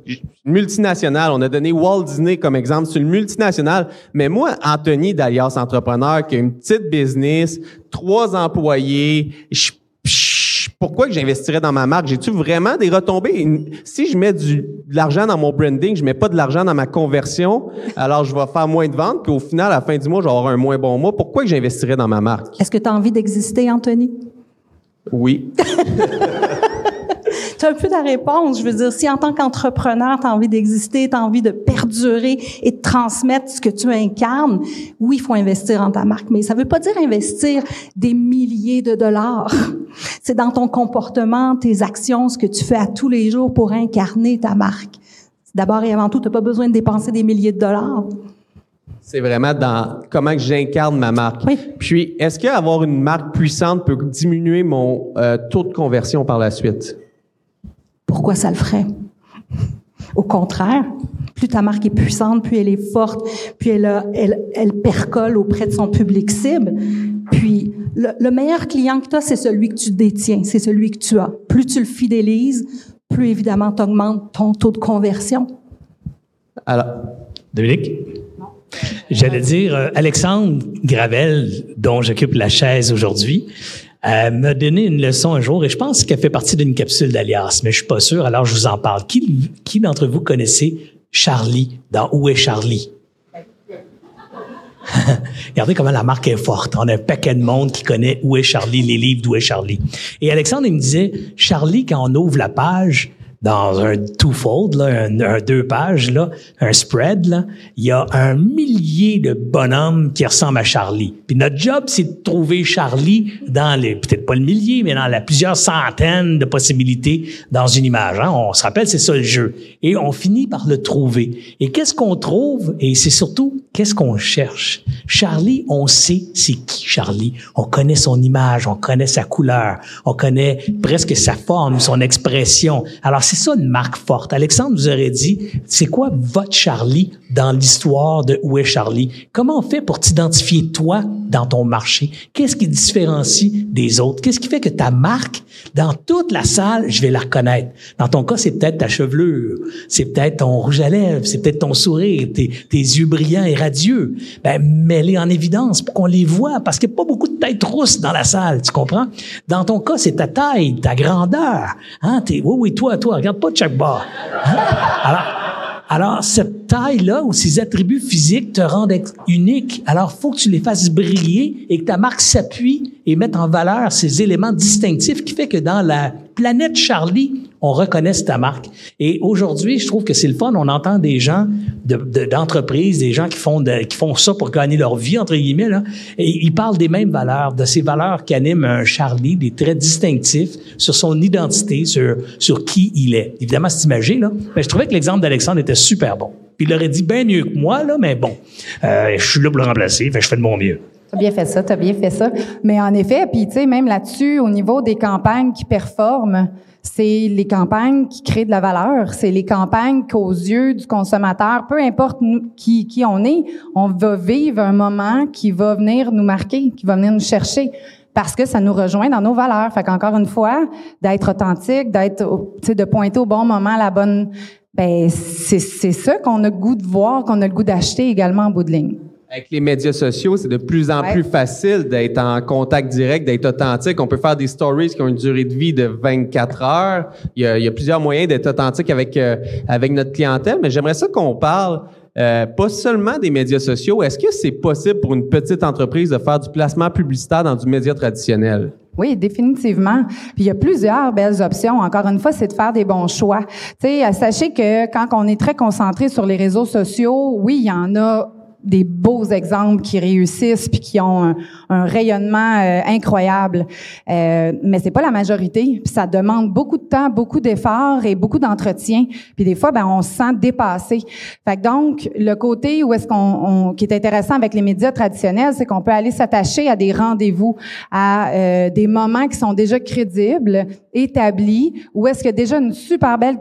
multinationale. On a donné Walt Disney comme exemple. C'est une multinationale. Mais moi, Anthony d'Alias Entrepreneur, qui a une petite business, trois employés, je, pourquoi que j'investirais dans ma marque? J'ai-tu vraiment des retombées? Si je mets du, de l'argent dans mon branding, je mets pas de l'argent dans ma conversion, alors je vais faire moins de ventes, puis au final, à la fin du mois, je vais avoir un moins bon mois. Pourquoi que j'investirais dans ma marque? Est-ce que tu as envie d'exister, Anthony? Oui. [LAUGHS] tu as un peu ta réponse. Je veux dire, si en tant qu'entrepreneur, tu as envie d'exister, tu as envie de perdurer et de transmettre ce que tu incarnes, oui, il faut investir en ta marque. Mais ça ne veut pas dire investir des milliers de dollars. [LAUGHS] C'est dans ton comportement, tes actions, ce que tu fais à tous les jours pour incarner ta marque. D'abord et avant tout, tu n'as pas besoin de dépenser des milliers de dollars. C'est vraiment dans comment que j'incarne ma marque. Oui. Puis, est-ce qu'avoir une marque puissante peut diminuer mon euh, taux de conversion par la suite? Pourquoi ça le ferait? Au contraire, plus ta marque est puissante, plus elle est forte, puis elle, percole auprès de son public cible. Puis, le, le meilleur client que tu as, c'est celui que tu détiens, c'est celui que tu as. Plus tu le fidélises, plus évidemment tu augmentes ton taux de conversion. Alors, Dominique? J'allais dire, euh, Alexandre Gravel, dont j'occupe la chaise aujourd'hui, euh, m'a donné une leçon un jour et je pense qu'elle fait partie d'une capsule d'Alias, mais je suis pas sûr, alors je vous en parle. Qui, qui d'entre vous connaissez Charlie? Dans Où est Charlie? [LAUGHS] Regardez comment la marque est forte. On a un paquet de monde qui connaît Où est Charlie, les livres d'Où est Charlie. Et Alexandre, il me disait, Charlie, quand on ouvre la page, dans un twofold, un, deux pages, là, un spread, là, il y a un millier de bonhommes qui ressemblent à Charlie. Puis notre job, c'est de trouver Charlie dans les, peut-être pas le millier, mais dans la plusieurs centaines de possibilités dans une image. Hein. On se rappelle, c'est ça le jeu. Et on finit par le trouver. Et qu'est-ce qu'on trouve? Et c'est surtout, qu'est-ce qu'on cherche? Charlie, on sait c'est qui Charlie. On connaît son image, on connaît sa couleur, on connaît presque sa forme, son expression. Alors, c'est ça une marque forte. Alexandre vous aurait dit, c'est quoi votre Charlie dans l'histoire de Où est Charlie? Comment on fait pour t'identifier toi dans ton marché? Qu'est-ce qui différencie des autres? Qu'est-ce qui fait que ta marque, dans toute la salle, je vais la reconnaître? Dans ton cas, c'est peut-être ta chevelure, c'est peut-être ton rouge à lèvres, c'est peut-être ton sourire, tes, tes, yeux brillants et radieux. Ben, mets-les en évidence pour qu'on les voit, parce qu'il n'y a pas beaucoup de têtes rousses dans la salle, tu comprends? Dans ton cas, c'est ta taille, ta grandeur. Hein? T'es, oui, oui, toi, toi, regarde pas chaque bar. Hein? Alors, alors, cette taille-là ou ces attributs physiques te rendent unique. Alors, faut que tu les fasses briller et que ta marque s'appuie et mette en valeur ces éléments distinctifs qui fait que dans la planète Charlie, on reconnaisse ta marque. Et aujourd'hui, je trouve que c'est le fun. On entend des gens d'entreprises, de, des gens qui font, qui font ça pour gagner leur vie, entre guillemets, là, et ils parlent des mêmes valeurs, de ces valeurs qui animent un Charlie, des traits distinctifs sur son identité, sur, sur qui il est. Évidemment, c'est imagé, là, mais je trouvais que l'exemple d'Alexandre était super bon. Puis il aurait dit bien mieux que moi, là, mais bon, euh, je suis là pour le remplacer, fait je fais de mon mieux. T'as bien fait ça, t'as bien fait ça. Mais en effet, puis tu sais, même là-dessus, au niveau des campagnes qui performent, c'est les campagnes qui créent de la valeur. C'est les campagnes qu'aux yeux du consommateur, peu importe qui, qui on est, on va vivre un moment qui va venir nous marquer, qui va venir nous chercher parce que ça nous rejoint dans nos valeurs. Fait qu'encore une fois, d'être authentique, d'être, de pointer au bon moment la bonne, ben c'est c'est ça qu'on a le goût de voir, qu'on a le goût d'acheter également en bout de ligne. Avec les médias sociaux, c'est de plus en plus facile d'être en contact direct, d'être authentique. On peut faire des stories qui ont une durée de vie de 24 heures. Il y a, il y a plusieurs moyens d'être authentique avec euh, avec notre clientèle, mais j'aimerais ça qu'on parle euh, pas seulement des médias sociaux. Est-ce que c'est possible pour une petite entreprise de faire du placement publicitaire dans du média traditionnel? Oui, définitivement. Puis il y a plusieurs belles options. Encore une fois, c'est de faire des bons choix. Tu sais, sachez que quand on est très concentré sur les réseaux sociaux, oui, il y en a des beaux exemples qui réussissent puis qui ont un, rayonnement euh, incroyable. Euh, mais c'est pas la majorité. Puis ça demande beaucoup de temps, beaucoup d'efforts et beaucoup d'entretien. Puis des fois, ben on se sent dépassé. Fait que donc le côté où est-ce qu'on qui est intéressant avec les médias traditionnels, c'est qu'on peut aller s'attacher à des rendez-vous, à euh, des moments qui sont déjà crédibles, établis, où est-ce qu'il y a déjà une super belle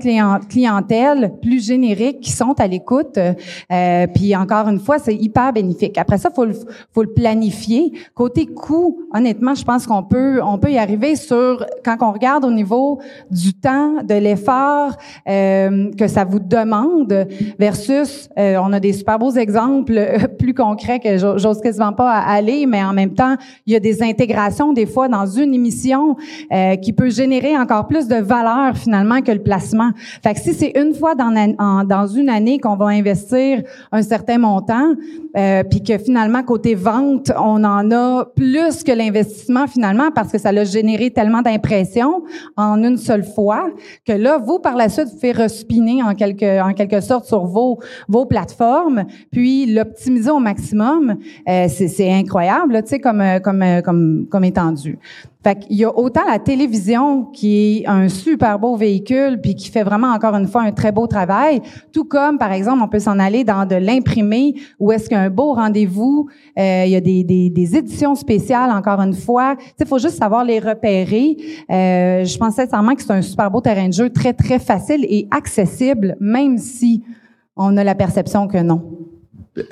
clientèle plus générique qui sont à l'écoute. Euh, puis encore une fois, c'est hyper bénéfique. Après ça, faut le, faut le planifier. Côté coût, honnêtement, je pense qu'on peut, on peut y arriver sur quand on regarde au niveau du temps, de l'effort euh, que ça vous demande versus, euh, on a des super beaux exemples plus concrets que j'ose quasiment pas aller, mais en même temps, il y a des intégrations des fois dans une émission qui peut générer encore plus de valeur finalement que le placement. Fait que si c'est une fois dans, une année qu'on va investir un certain montant, euh, puis que finalement côté vente, on en a plus que l'investissement finalement parce que ça l'a généré tellement d'impressions en une seule fois que là vous par la suite vous faites respiner en quelque en quelque sorte sur vos plateformes, puis l'optimiser au maximum, euh, c'est incroyable, tu sais comme comme comme comme étendu. Fait qu'il y a autant la télévision qui est un super beau véhicule puis qui fait vraiment encore une fois un très beau travail, tout comme par exemple on peut s'en aller dans de l'imprimé où est-ce qu'un beau rendez-vous, euh, il y a des, éditions spéciales encore une fois. Il faut juste savoir les repérer. Euh, je pense sincèrement que c'est un super beau terrain de jeu très très facile et accessible même si on a la perception que non.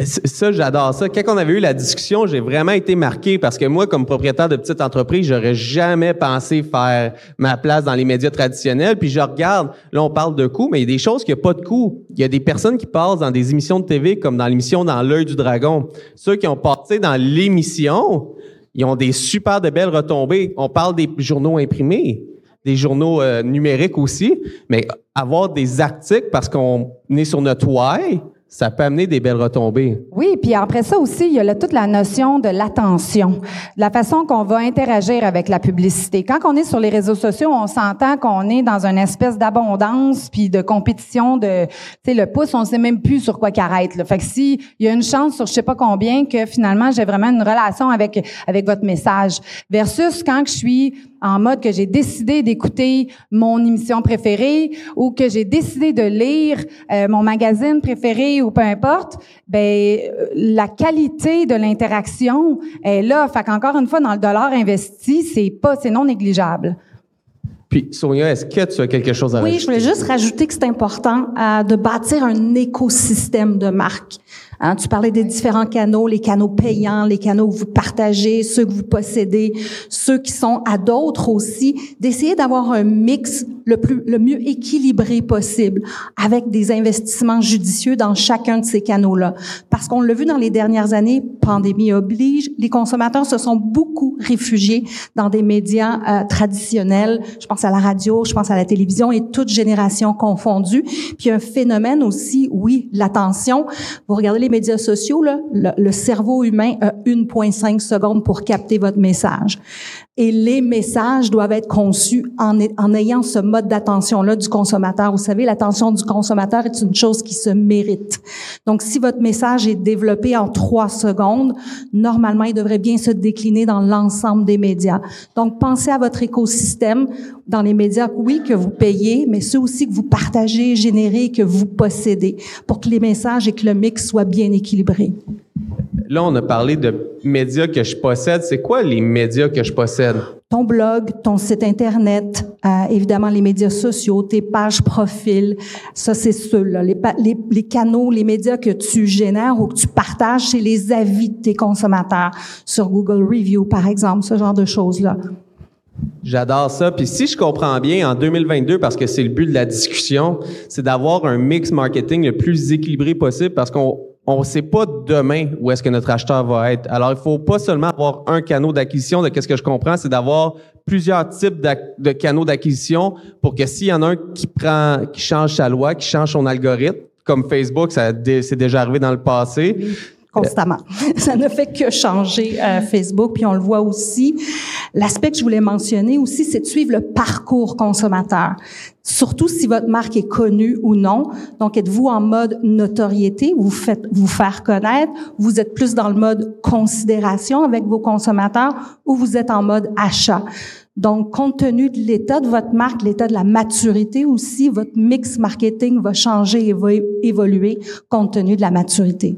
Ça, j'adore ça. Quand on avait eu la discussion, j'ai vraiment été marqué parce que moi, comme propriétaire de petite entreprise, j'aurais jamais pensé faire ma place dans les médias traditionnels. Puis je regarde, là, on parle de coûts, mais il y a des choses qui n'ont pas de coûts. Il y a des personnes qui passent dans des émissions de TV comme dans l'émission Dans l'œil du dragon. Ceux qui ont passé dans l'émission, ils ont des super de belles retombées. On parle des journaux imprimés des journaux euh, numériques aussi, mais avoir des articles parce qu'on est sur notre why, ça peut amener des belles retombées. Oui, puis après ça aussi, il y a toute la notion de l'attention, la façon qu'on va interagir avec la publicité. Quand on est sur les réseaux sociaux, on s'entend qu'on est dans une espèce d'abondance puis de compétition de, tu sais, le pouce, on sait même plus sur quoi qu'arrête. Fait que si il y a une chance sur je sais pas combien que finalement j'ai vraiment une relation avec avec votre message, versus quand je suis en mode que j'ai décidé d'écouter mon émission préférée ou que j'ai décidé de lire euh, mon magazine préféré ou peu importe, ben euh, la qualité de l'interaction est là. Fait qu'encore une fois, dans le dollar investi, c'est pas, c'est non négligeable. Puis, Sonia, est-ce que tu as quelque chose à Oui, je voulais juste rajouter que c'est important euh, de bâtir un écosystème de marques. Hein, tu parlais des différents canaux, les canaux payants, les canaux que vous partagez, ceux que vous possédez, ceux qui sont à d'autres aussi, d'essayer d'avoir un mix le plus le mieux équilibré possible avec des investissements judicieux dans chacun de ces canaux-là. Parce qu'on l'a vu dans les dernières années, pandémie oblige, les consommateurs se sont beaucoup réfugiés dans des médias euh, traditionnels. Je pense à la radio, je pense à la télévision et toute génération confondue. Puis un phénomène aussi, oui, l'attention. Vous regardez les médias sociaux, là, le, cerveau humain a 1,5 secondes pour capter votre message. Et les messages doivent être conçus en, ayant ce mode d'attention-là du consommateur. Vous savez, l'attention du consommateur est une chose qui se mérite. Donc, si votre message est développé en trois secondes, normalement, il devrait bien se décliner dans l'ensemble des médias. Donc, pensez à votre écosystème dans les médias, oui, que vous payez, mais ceux aussi que vous partagez, générez, que vous possédez, pour que les messages et que le mix soient bien équilibrés. Là, on a parlé de médias que je possède. C'est quoi les médias que je possède? Ton blog, ton site Internet, euh, évidemment les médias sociaux, tes pages profils, ça c'est ceux-là. Les, les, les, canaux, les médias que tu génères ou que tu partages, c'est les avis de tes consommateurs sur Google Review, par exemple, ce genre de choses-là. J'adore ça. Puis si je comprends bien, en 2022, parce que c'est le but de la discussion, c'est d'avoir un mix marketing le plus équilibré possible parce qu'on on ne sait pas demain où est-ce que notre acheteur va être. Alors, il faut pas seulement avoir un canal d'acquisition. De qu'est-ce que je comprends, c'est d'avoir plusieurs types de canaux d'acquisition pour que s'il y en a un qui prend, qui change sa loi, qui change son algorithme, comme Facebook, ça c'est déjà arrivé dans le passé constamment. [LAUGHS] Ça ne fait que changer euh, Facebook, puis on le voit aussi. L'aspect que je voulais mentionner aussi, c'est de suivre le parcours consommateur. Surtout si votre marque est connue ou non. Donc, êtes-vous en mode notoriété, vous faites vous faire connaître, vous êtes plus dans le mode considération avec vos consommateurs, ou vous êtes en mode achat? Donc, compte tenu de l'état de votre marque, l'état de la maturité aussi, votre mix marketing va changer et va évoluer compte tenu de la maturité.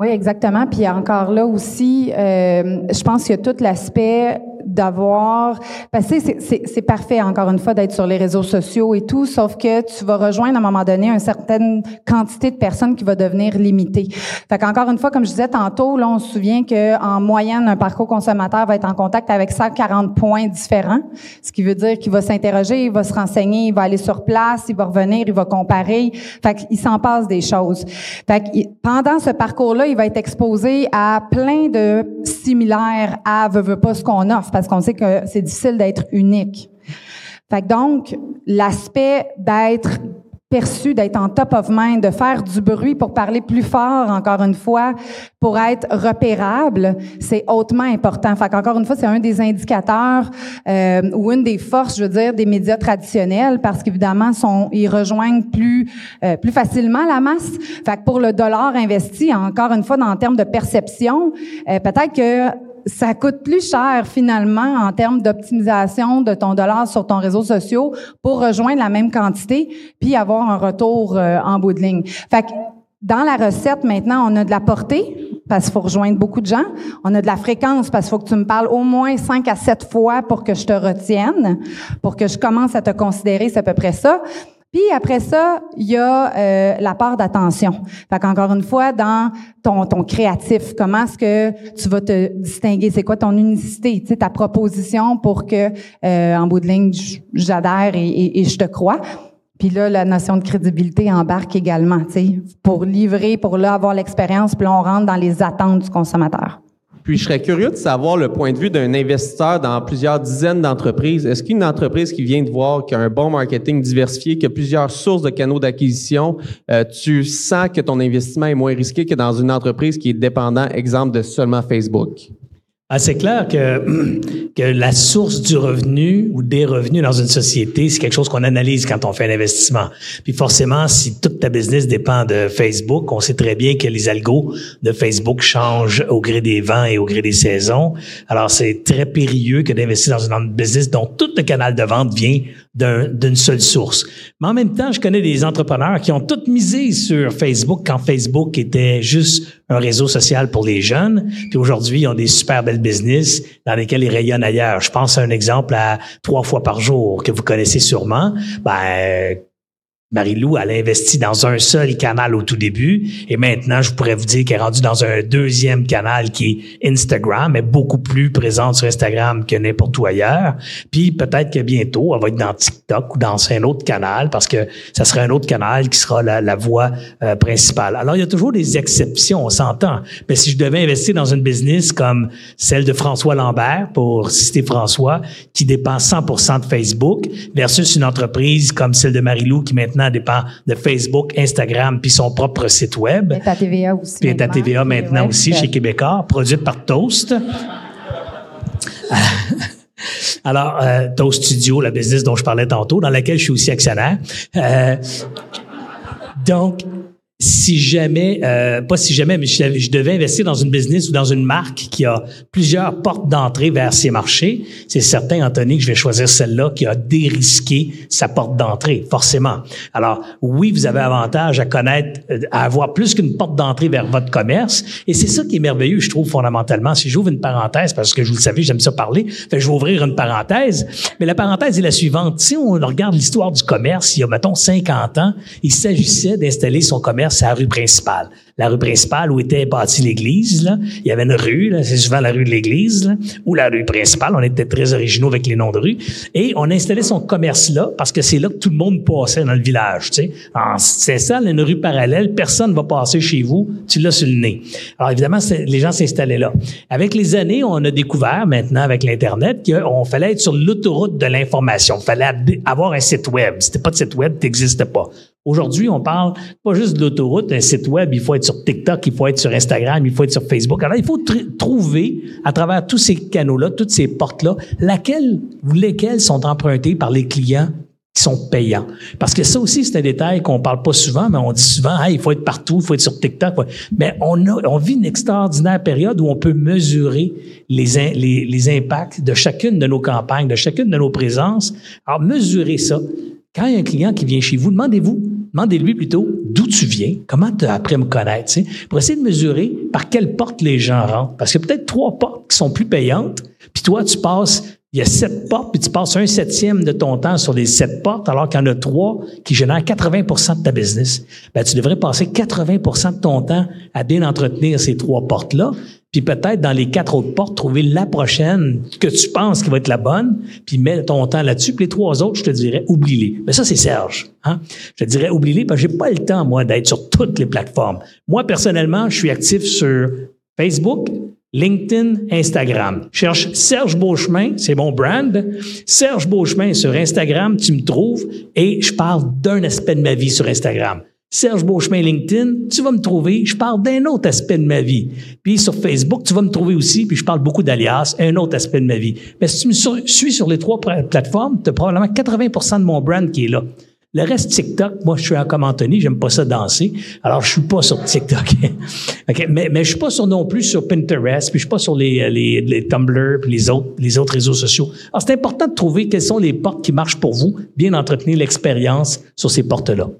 Oui, exactement. Puis encore là aussi, euh, je pense a tout l'aspect d'avoir... Parce que c'est parfait, encore une fois, d'être sur les réseaux sociaux et tout, sauf que tu vas rejoindre à un moment donné une certaine quantité de personnes qui va devenir limitée. Fait qu'encore une fois, comme je disais tantôt, là, on se souvient qu'en moyenne, un parcours consommateur va être en contact avec 140 points différents, ce qui veut dire qu'il va s'interroger, il va se renseigner, il va aller sur place, il va revenir, il va comparer. Fait qu'il s'en passe des choses. Fait que pendant ce parcours-là, il va être exposé à plein de similaires à veut, veut pas ce qu'on offre parce qu'on sait que c'est difficile d'être unique. Fait que donc, l'aspect d'être perçu, d'être en top of mind, de faire du bruit pour parler plus fort, encore une fois, pour être repérable, c'est hautement important. Fait qu'encore une fois, c'est un des indicateurs euh, ou une des forces, je veux dire, des médias traditionnels, parce qu'évidemment, ils rejoignent plus euh, plus facilement la masse. Fait que pour le dollar investi, encore une fois, dans, en termes de perception, euh, peut-être que ça coûte plus cher finalement en termes d'optimisation de ton dollar sur ton réseau social pour rejoindre la même quantité puis avoir un retour euh, en bout de ligne. Fait que dans la recette maintenant, on a de la portée parce qu'il faut rejoindre beaucoup de gens. On a de la fréquence parce qu'il faut que tu me parles au moins 5 à 7 fois pour que je te retienne, pour que je commence à te considérer, c'est à peu près ça. Puis après ça, il y a euh, la part d'attention. Fait qu'encore une fois, dans ton, ton créatif, comment est-ce que tu vas te distinguer? C'est quoi ton unicité, ta proposition pour que, euh, en bout de ligne, j'adhère et, et, je te crois. Puis là, la notion de crédibilité embarque également, tu sais, pour livrer, pour là avoir l'expérience, puis là, on rentre dans les attentes du consommateur. Puis je serais curieux de savoir le point de vue d'un investisseur dans plusieurs dizaines d'entreprises. Est-ce qu'une entreprise qui vient de voir qu'il y a un bon marketing diversifié, qu'il y a plusieurs sources de canaux d'acquisition, euh, tu sens que ton investissement est moins risqué que dans une entreprise qui est dépendant, exemple, de seulement Facebook? Ah, c'est clair que, [CLEARS THROAT] que la source du revenu ou des revenus dans une société, c'est quelque chose qu'on analyse quand on fait un investissement. Puis forcément, si toute ta business dépend de Facebook, on sait très bien que les algos de Facebook changent au gré des vents et au gré des saisons. Alors, c'est très périlleux que d'investir dans une business dont tout le canal de vente vient d'une seule source. Mais en même temps, je connais des entrepreneurs qui ont tout misé sur Facebook quand Facebook était juste un réseau social pour les jeunes. Puis aujourd'hui, ils ont des super belles business dans lesquels ils rayonnent ailleurs. Je pense à un exemple à trois fois par jour que vous connaissez sûrement. Ben, Marie-Lou, elle a investi dans un seul canal au tout début et maintenant, je pourrais vous dire qu'elle est rendue dans un deuxième canal qui est Instagram, est beaucoup plus présente sur Instagram que n'importe où ailleurs. Puis peut-être que bientôt, elle va être dans TikTok ou dans un autre canal parce que ça sera un autre canal qui sera la, la voie euh, principale. Alors, il y a toujours des exceptions, on s'entend. Mais si je devais investir dans une business comme celle de François Lambert, pour citer François, qui dépend 100% de Facebook, versus une entreprise comme celle de Marie-Lou qui maintenant dépend de Facebook, Instagram, puis son propre site web. Et ta TVA aussi. Puis ta TVA maintenant aussi chez Québécois, produite par Toast. [LAUGHS] Alors, euh, Toast Studio, la business dont je parlais tantôt, dans laquelle je suis aussi actionnaire. Euh, donc, si jamais, euh, pas si jamais, mais je, je, devais investir dans une business ou dans une marque qui a plusieurs portes d'entrée vers ces marchés, c'est certain, Anthony, que je vais choisir celle-là qui a dérisqué sa porte d'entrée, forcément. Alors, oui, vous avez avantage à connaître, euh, à avoir plus qu'une porte d'entrée vers votre commerce, et c'est ça qui est merveilleux, je trouve, fondamentalement. Si j'ouvre une parenthèse, parce que je vous le savez, j'aime ça parler, fait, je vais ouvrir une parenthèse, mais la parenthèse est la suivante. Si on regarde l'histoire du commerce, il y a, mettons, 50 ans, il s'agissait d'installer son commerce c'est la rue principale. La rue principale où était bâtie l'église. Il y avait une rue, là. C'est souvent la rue de l'église, là, ou la rue principale. On était très originaux avec les noms de rue. Et on installait son commerce là parce que c'est là que tout le monde passait dans le village, tu sais. C'est ça, une rue parallèle. Personne ne va passer chez vous. Tu l'as sur le nez. Alors, évidemment, les gens s'installaient là. Avec les années, on a découvert maintenant avec l'Internet qu'on fallait être sur l'autoroute de l'information. Il fallait avoir un site web. Si pas de site web, n'existais pas. Aujourd'hui, on parle pas juste de l'autoroute, un site web, il faut être sur TikTok, il faut être sur Instagram, il faut être sur Facebook. Alors, il faut trouver, à travers tous ces canaux-là, toutes ces portes-là, laquelle ou lesquelles sont empruntées par les clients qui sont payants. Parce que ça aussi, c'est un détail qu'on parle pas souvent, mais on dit souvent, il faut être partout, il faut être sur TikTok. Mais on, a, on vit une extraordinaire période où on peut mesurer les, les, les impacts de chacune de nos campagnes, de chacune de nos présences. Alors, mesurer ça. Quand il y a un client qui vient chez vous, demandez-vous, demandez-lui plutôt d'où tu viens, comment tu as appris à me connaître, pour essayer de mesurer par quelle porte les gens rentrent. Parce qu'il y a peut-être trois portes qui sont plus payantes, puis toi, tu passes, il y a sept portes, puis tu passes un septième de ton temps sur les sept portes, alors qu'il y en a trois qui génèrent 80% de ta business. Ben, tu devrais passer 80% de ton temps à bien entretenir ces trois portes-là, puis peut-être dans les quatre autres portes, trouver la prochaine que tu penses qui va être la bonne, puis mets ton temps là-dessus. Puis les trois autres, je te dirais, oublie-les. Mais ça, c'est Serge. Hein? Je te dirais, oublie-les, parce que j'ai pas le temps, moi, d'être sur toutes les plateformes. Moi, personnellement, je suis actif sur Facebook, LinkedIn, Instagram. Cherche Serge Beauchemin, c'est mon brand. Serge Beauchemin sur Instagram, tu me trouves et je parle d'un aspect de ma vie sur Instagram. Serge Beauchemin LinkedIn, tu vas me trouver, je parle d'un autre aspect de ma vie. Puis sur Facebook, tu vas me trouver aussi, puis je parle beaucoup d'alias, un autre aspect de ma vie. Mais si tu me suis sur les trois plateformes, tu as probablement 80% de mon brand qui est là. Le reste TikTok, moi, je suis comme Anthony, j'aime pas ça danser. Alors, je suis pas sur TikTok. [LAUGHS] Mais, mais je suis pas sur non plus sur Pinterest, puis je suis pas sur les, les, les Tumblr, puis les autres, les autres réseaux sociaux. Alors, c'est important de trouver quelles sont les portes qui marchent pour vous, bien entretenir l'expérience sur ces portes-là.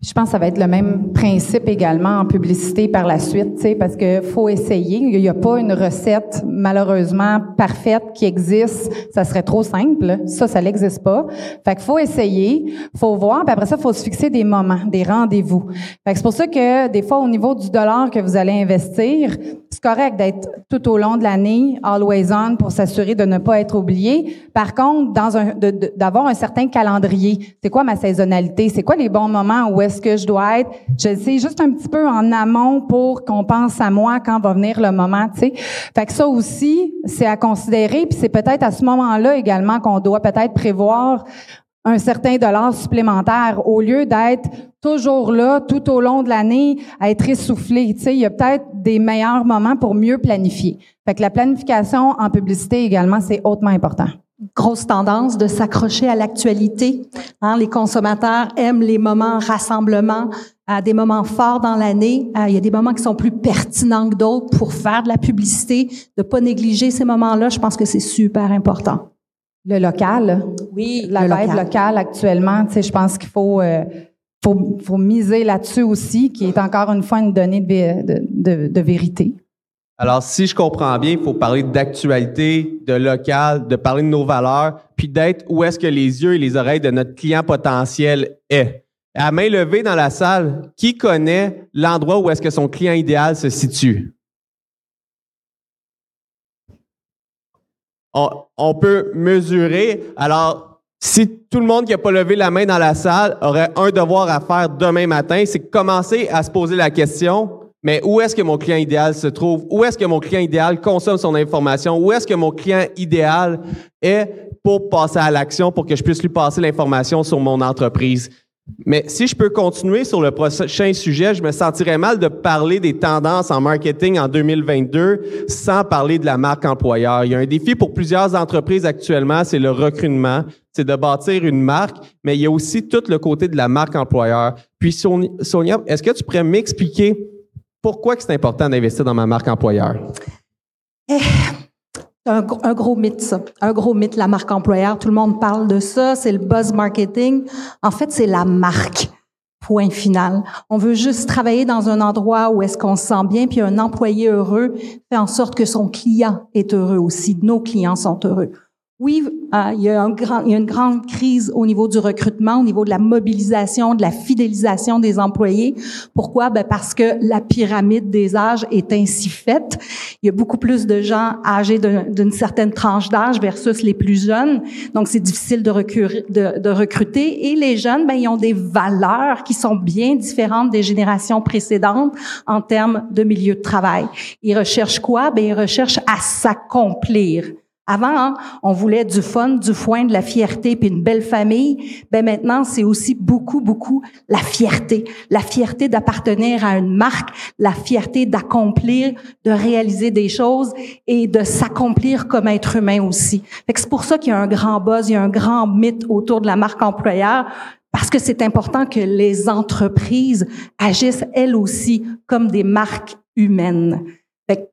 Je pense que ça va être le même principe également en publicité par la suite, parce que faut essayer. Il n'y a pas une recette malheureusement parfaite qui existe. Ça serait trop simple. Ça, ça n'existe pas. Fait qu'il faut essayer, faut voir, puis après ça, faut se fixer des moments, des rendez-vous. Fait que c'est pour ça que des fois, au niveau du dollar que vous allez investir, c'est correct d'être tout au long de l'année always on pour s'assurer de ne pas être oublié. Par contre, dans un, d'avoir un certain calendrier. C'est quoi ma saisonnalité? C'est quoi les bons moments où est-ce que je dois être? Je sais juste un petit peu en amont pour qu'on pense à moi quand va venir le moment, tu sais. Fait que ça aussi, c'est à considérer. Puis c'est peut-être à ce moment-là également qu'on doit peut-être prévoir un certain dollar supplémentaire au lieu d'être toujours là tout au long de l'année à être essoufflé. Tu sais, il y a peut-être des meilleurs moments pour mieux planifier. Fait que la planification en publicité également, c'est hautement important grosse tendance de s'accrocher à l'actualité. Hein, les consommateurs aiment les moments rassemblements, à des moments forts dans l'année. Euh, il y a des moments qui sont plus pertinents que d'autres pour faire de la publicité. De pas négliger ces moments-là, je pense que c'est super important. Le local, oui, la vibe locale actuellement, tu sais, je pense qu'il faut, euh, faut, faut miser là-dessus aussi, qui est encore une fois une donnée de, de, de vérité. Alors, si je comprends bien, il faut parler d'actualité, de local, de parler de nos valeurs, puis d'être où est-ce que les yeux et les oreilles de notre client potentiel est. À main levée dans la salle, qui connaît l'endroit où est-ce que son client idéal se situe? On, peut mesurer. Alors, si tout le monde qui n'a pas levé la main dans la salle aurait un devoir à faire demain matin, c'est commencer à se poser la question, mais où est-ce que mon client idéal se trouve? Où est-ce que mon client idéal consomme son information? Où est-ce que mon client idéal est pour passer à l'action, pour que je puisse lui passer l'information sur mon entreprise? Mais si je peux continuer sur le prochain sujet, je me sentirais mal de parler des tendances en marketing en 2022 sans parler de la marque employeur. Il y a un défi pour plusieurs entreprises actuellement, c'est le recrutement, c'est de bâtir une marque, mais il y a aussi tout le côté de la marque employeur. Puis Sonia, est-ce que tu pourrais m'expliquer pourquoi c'est important d'investir dans ma marque employeur? Un, un, gros mythe, ça. Un gros mythe, la marque employeur. Tout le monde parle de ça. C'est le buzz marketing. En fait, c'est la marque. Point final. On veut juste travailler dans un endroit où est-ce qu'on se sent bien, puis un employé heureux fait en sorte que son client est heureux aussi. Nos clients sont heureux. Oui, euh, il, y a un grand, il y a une grande crise au niveau du recrutement, au niveau de la mobilisation, de la fidélisation des employés. Pourquoi? Ben parce que la pyramide des âges est ainsi faite. Il y a beaucoup plus de gens âgés d'une certaine tranche d'âge versus les plus jeunes. Donc, c'est difficile de, de, de, recruter. Et les jeunes, ben, ils ont des valeurs qui sont bien différentes des générations précédentes en termes de milieu de travail. Ils recherchent quoi? Ben, ils recherchent à s'accomplir. Avant, hein, on voulait du fun, du foin, de la fierté, puis une belle famille. Ben maintenant, c'est aussi beaucoup, beaucoup la fierté, la fierté d'appartenir à une marque, la fierté d'accomplir, de réaliser des choses et de s'accomplir comme être humain aussi. c'est pour ça qu'il y a un grand buzz, il y a un grand mythe autour de la marque employeur. Parce que c'est important que les entreprises agissent elles aussi comme des marques humaines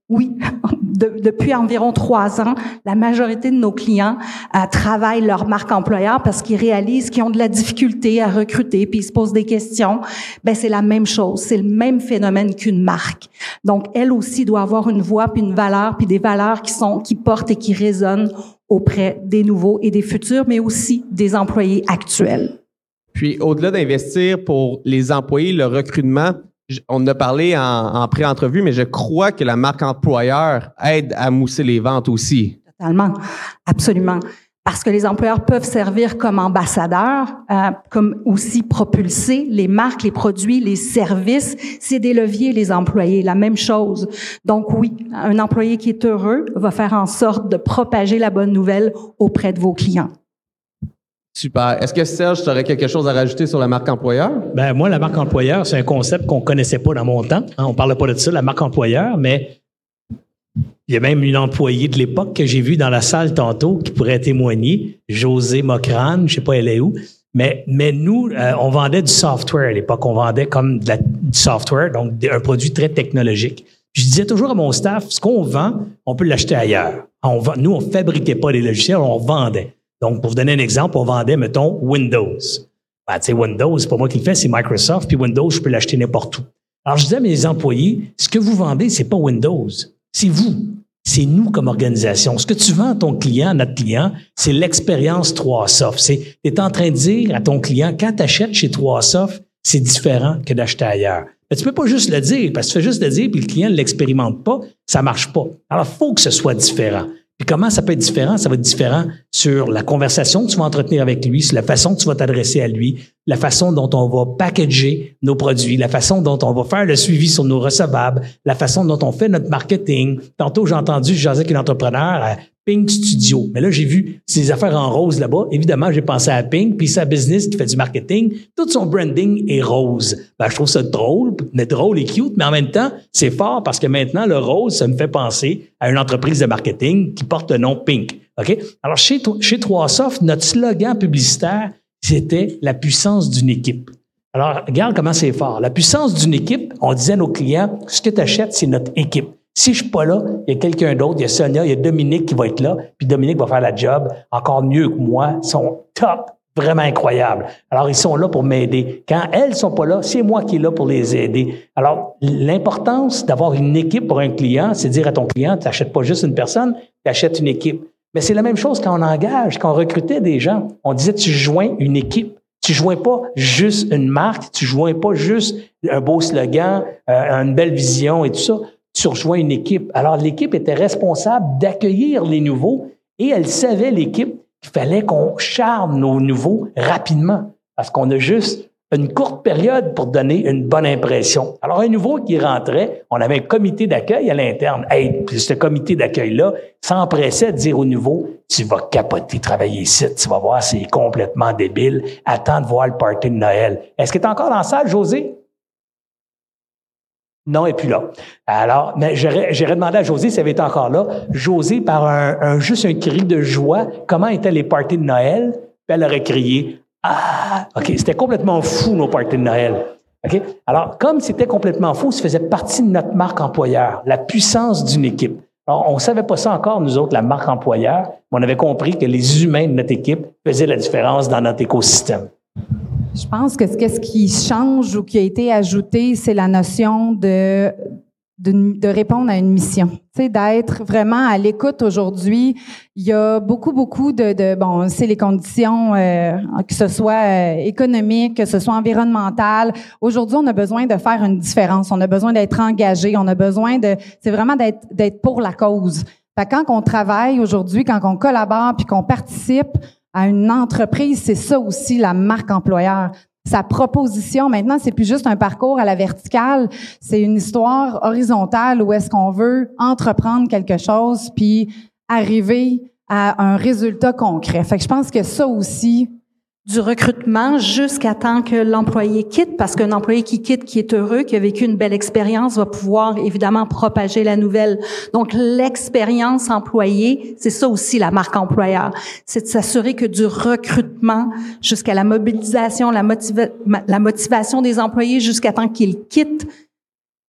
oui, [LAUGHS] depuis environ trois ans, la majorité de nos clients euh, travaillent leur marque employeur parce qu'ils réalisent qu'ils ont de la difficulté à recruter, puis ils se posent des questions. Ben c'est la même chose, c'est le même phénomène qu'une marque. Donc elle aussi doit avoir une voix puis une valeur puis des valeurs qui sont qui portent et qui résonnent auprès des nouveaux et des futurs, mais aussi des employés actuels. Puis au-delà d'investir pour les employés, le recrutement, on en a parlé en, pré-entrevue, mais je crois que la marque employeur aide à mousser les ventes aussi. Totalement, absolument. Parce que les employeurs peuvent servir comme ambassadeurs, euh, comme aussi propulser les marques, les produits, les services. C'est des leviers, les employés, la même chose. Donc oui, un employé qui est heureux va faire en sorte de propager la bonne nouvelle auprès de vos clients. Super. Est-ce que Serge, tu aurais quelque chose à rajouter sur la marque employeur? Ben moi, la marque employeur, c'est un concept qu'on connaissait pas dans mon temps. Hein. on parlait pas de ça, la marque employeur, mais il y a même une employée de l'époque que j'ai vue dans la salle tantôt qui pourrait témoigner, José Mocrane, je sais pas elle est où. Mais, mais nous, euh, on vendait du software à l'époque. On vendait comme du software, donc un produit très technologique. Je disais toujours à mon staff, ce qu'on vend, on peut l'acheter ailleurs. Nous, on fabriquait pas les logiciels, on vendait. Donc, pour vous donner un exemple, on vendait, mettons, Windows. Ben, tu sais, Windows, c'est pas moi qui le fais, c'est Microsoft, puis Windows, je peux l'acheter n'importe où. Alors, je disais à mes employés, ce que vous vendez, c'est pas Windows, c'est vous. C'est nous comme organisation. Ce que tu vends à ton client, à notre client, c'est l'expérience 3Soft. C'est, tu es en train de dire à ton client, quand tu achètes chez 3Soft, c'est différent que d'acheter ailleurs. Mais tu peux pas juste le dire, parce que tu fais juste le dire, puis le client ne l'expérimente pas, ça marche pas. Alors, il faut que ce soit différent. Puis comment ça peut être différent? Ça va être différent sur la conversation que tu vas entretenir avec lui, sur la façon que tu vas t'adresser à lui, la façon dont on va packager nos produits, la façon dont on va faire le suivi sur nos recevables, la façon dont on fait notre marketing. Tantôt, j'ai entendu, jasais avec entrepreneur Pink Studio. Mais là, j'ai vu ses affaires en rose là-bas. Évidemment, j'ai pensé à Pink, puis sa business qui fait du marketing. Tout son branding est rose. Ben, je trouve ça drôle, mais drôle et cute, mais en même temps, c'est fort parce que maintenant, le rose, ça me fait penser à une entreprise de marketing qui porte le nom Pink. Alors, chez, chez 3Soft, notre slogan publicitaire, c'était la puissance d'une équipe. Alors, regarde comment c'est fort. La puissance d'une équipe, on disait à nos clients, ce que tu achètes, c'est notre équipe. Si je suis pas là, il y a quelqu'un d'autre, il y a Sonia, il y a Dominique qui va être là, puis Dominique va faire la job encore mieux que moi. Ils sont top, vraiment incroyables. Alors, ils sont là pour m'aider. Quand elles sont pas là, c'est moi qui est là pour les aider. Alors, l'importance d'avoir une équipe pour un client, c'est dire à ton client, tu n'achètes pas juste une personne, tu achètes une équipe. Mais c'est la même chose quand on engage, quand on recrutait des gens. On disait, tu joins une équipe. Tu joins pas juste une marque, tu joins pas juste un beau slogan, euh, une belle vision et tout ça tu une équipe. Alors, l'équipe était responsable d'accueillir les nouveaux et elle savait, l'équipe, qu'il fallait qu'on charme nos nouveaux rapidement. Parce qu'on a juste une courte période pour donner une bonne impression. Alors, un nouveau qui rentrait, on avait un comité d'accueil à l'interne. Hey, puis ce comité d'accueil-là s'empressait de dire au nouveau, tu vas capoter, travailler ici, tu vas voir, c'est complètement débile. Attends de voir le party de Noël. Est-ce que tu es encore dans la salle, José? Non, et puis là. Alors, mais j'aurais demandé à José s'il avait été encore là. José, par un, juste un cri de joie, comment étaient les parties de Noël? Puis elle aurait crié, ah, OK, c'était complètement fou, nos parties de Noël. OK? Alors, comme c'était complètement fou, ça faisait partie de notre marque employeur, la puissance d'une équipe. Alors, on ne savait pas ça encore, nous autres, la marque employeur, mais on avait compris que les humains de notre équipe faisaient la différence dans notre écosystème. Je pense que ce qui change ou qui a été ajouté, c'est la notion de, de, répondre à une mission. Tu d'être vraiment à l'écoute aujourd'hui. Il y a beaucoup, beaucoup de, de bon, c'est les conditions, euh, que ce soit euh, économique, que ce soit environnemental. Aujourd'hui, on a besoin de faire une différence. On a besoin d'être engagé. On a besoin de, c'est vraiment d'être, d'être pour la cause. Fait quand on travaille aujourd'hui, quand on collabore puis qu'on participe, à une entreprise, c'est ça aussi la marque employeur. Sa proposition, maintenant, c'est plus juste un parcours à la verticale, c'est une histoire horizontale où est-ce qu'on veut entreprendre quelque chose puis arriver à un résultat concret. Fait que je pense que ça aussi, du recrutement jusqu'à temps que l'employé quitte, parce qu'un employé qui quitte, qui est heureux, qui a vécu une belle expérience, va pouvoir évidemment propager la nouvelle. Donc l'expérience employée, c'est ça aussi la marque employeur, c'est de s'assurer que du recrutement jusqu'à la mobilisation, la, motivation des employés jusqu'à temps qu'ils quittent,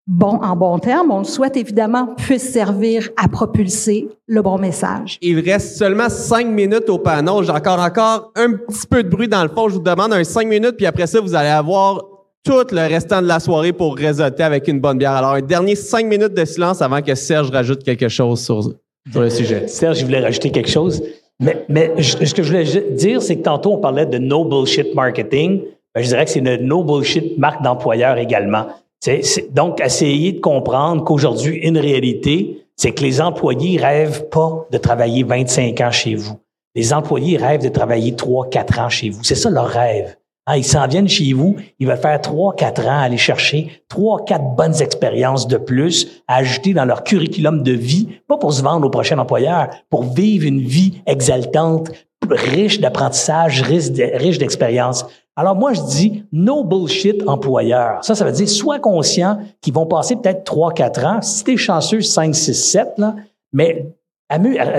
bon, en bon terme, on le souhaite évidemment, puisse servir à propulser le bon message. Il reste seulement cinq minutes au panneau. J'ai encore, encore un petit peu de bruit dans le fond. Je vous demande un cinq minutes, puis après ça, vous allez avoir tout le restant de la soirée pour réseauter avec une bonne bière. Alors, un dernier cinq minutes de silence avant que Serge rajoute quelque chose sur, le sujet. Serge, je voulais rajouter quelque chose. Mais, mais ce que je voulais dire, c'est que tantôt, on parlait de no bullshit marketing. Ben, je dirais que c'est une no bullshit marque d'employeur également donc, essayer de comprendre qu'aujourd'hui, une réalité, c'est que les employés rêvent pas de travailler 25 ans chez vous. Les employés rêvent de travailler 3, 4 ans chez vous. C'est ça leur rêve. Hein, ils s'en viennent chez vous, ils veulent faire 3, 4 ans, aller chercher 3, 4 bonnes expériences de plus à ajouter dans leur curriculum de vie, pas pour se vendre au prochain employeur, pour vivre une vie exaltante, riche d'apprentissage, riche d'expérience. Alors moi, je dis no bullshit employeur. Ça, ça veut dire sois conscient qu'ils vont passer peut-être 3-4 ans. Si t'es chanceux, 5, 6, 7, là, mais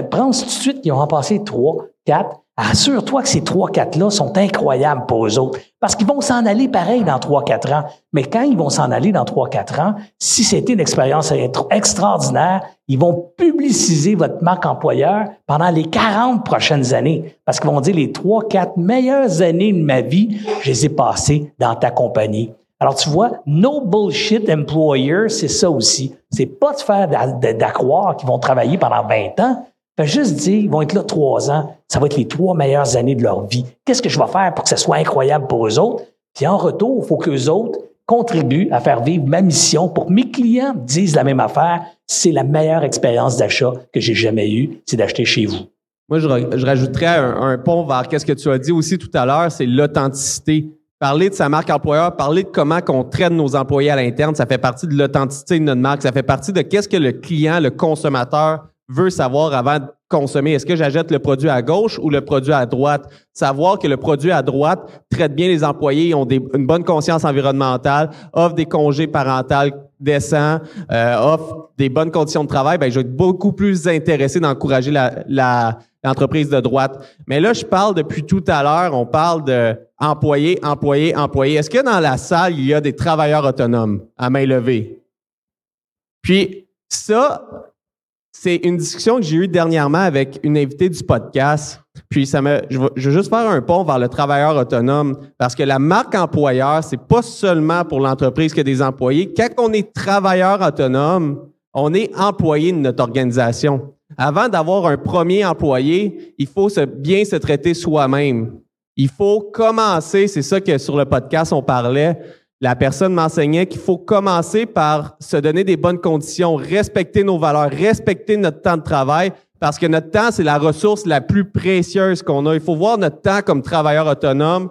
pense tout de suite qu'ils vont en passer 3, 4. Assure-toi que ces 3-4-là sont incroyables pour eux autres. Parce qu'ils vont s'en aller pareil dans 3-4 ans. Mais quand ils vont s'en aller dans 3-4 ans, si c'était une expérience extraordinaire, ils vont publiciser votre marque employeur pendant les 40 prochaines années. Parce qu'ils vont dire les 3-4 meilleures années de ma vie, je les ai passées dans ta compagnie. Alors, tu vois, no bullshit employer, c'est ça aussi. C'est pas de faire d'accroire qu'ils vont travailler pendant 20 ans. Fait juste dire, ils vont être là trois ans, ça va être les trois meilleures années de leur vie. Qu'est-ce que je vais faire pour que ça soit incroyable pour eux autres? Puis en retour, il faut qu'eux autres contribuent à faire vivre ma mission pour que mes clients disent la même affaire. C'est la meilleure expérience d'achat que j'ai jamais eue, c'est d'acheter chez vous. Moi, je, rajouterais un, un, pont vers qu'est-ce que tu as dit aussi tout à l'heure, c'est l'authenticité. Parler de sa marque employeur, parler de comment qu'on traite nos employés à l'interne, ça fait partie de l'authenticité de notre marque, ça fait partie de qu'est-ce que le client, le consommateur veut savoir avant de consommer. Est-ce que j'achète le produit à gauche ou le produit à droite? Savoir que le produit à droite traite bien les employés, ont une bonne conscience environnementale, offre des congés parentaux décents, euh, offre des bonnes conditions de travail, ben, je vais être beaucoup plus intéressé d'encourager la, l'entreprise de droite. Mais là, je parle depuis tout à l'heure, on parle de employés, employés, employés. Est-ce que dans la salle, il y a des travailleurs autonomes à main levée? Puis ça, c'est une discussion que j'ai eue dernièrement avec une invitée du podcast. Puis ça me, je, veux, juste faire un pont vers le travailleur autonome parce que la marque employeur, c'est pas seulement pour l'entreprise que des employés. Quand on est travailleur autonome, on est employé de notre organisation. Avant d'avoir un premier employé, il faut bien se traiter soi-même. Il faut commencer, c'est ça que sur le podcast on parlait, la personne m'enseignait qu'il faut commencer par se donner des bonnes conditions, respecter nos valeurs, respecter notre temps de travail, parce que notre temps, c'est la ressource la plus précieuse qu'on a. Il faut voir notre temps comme travailleur autonome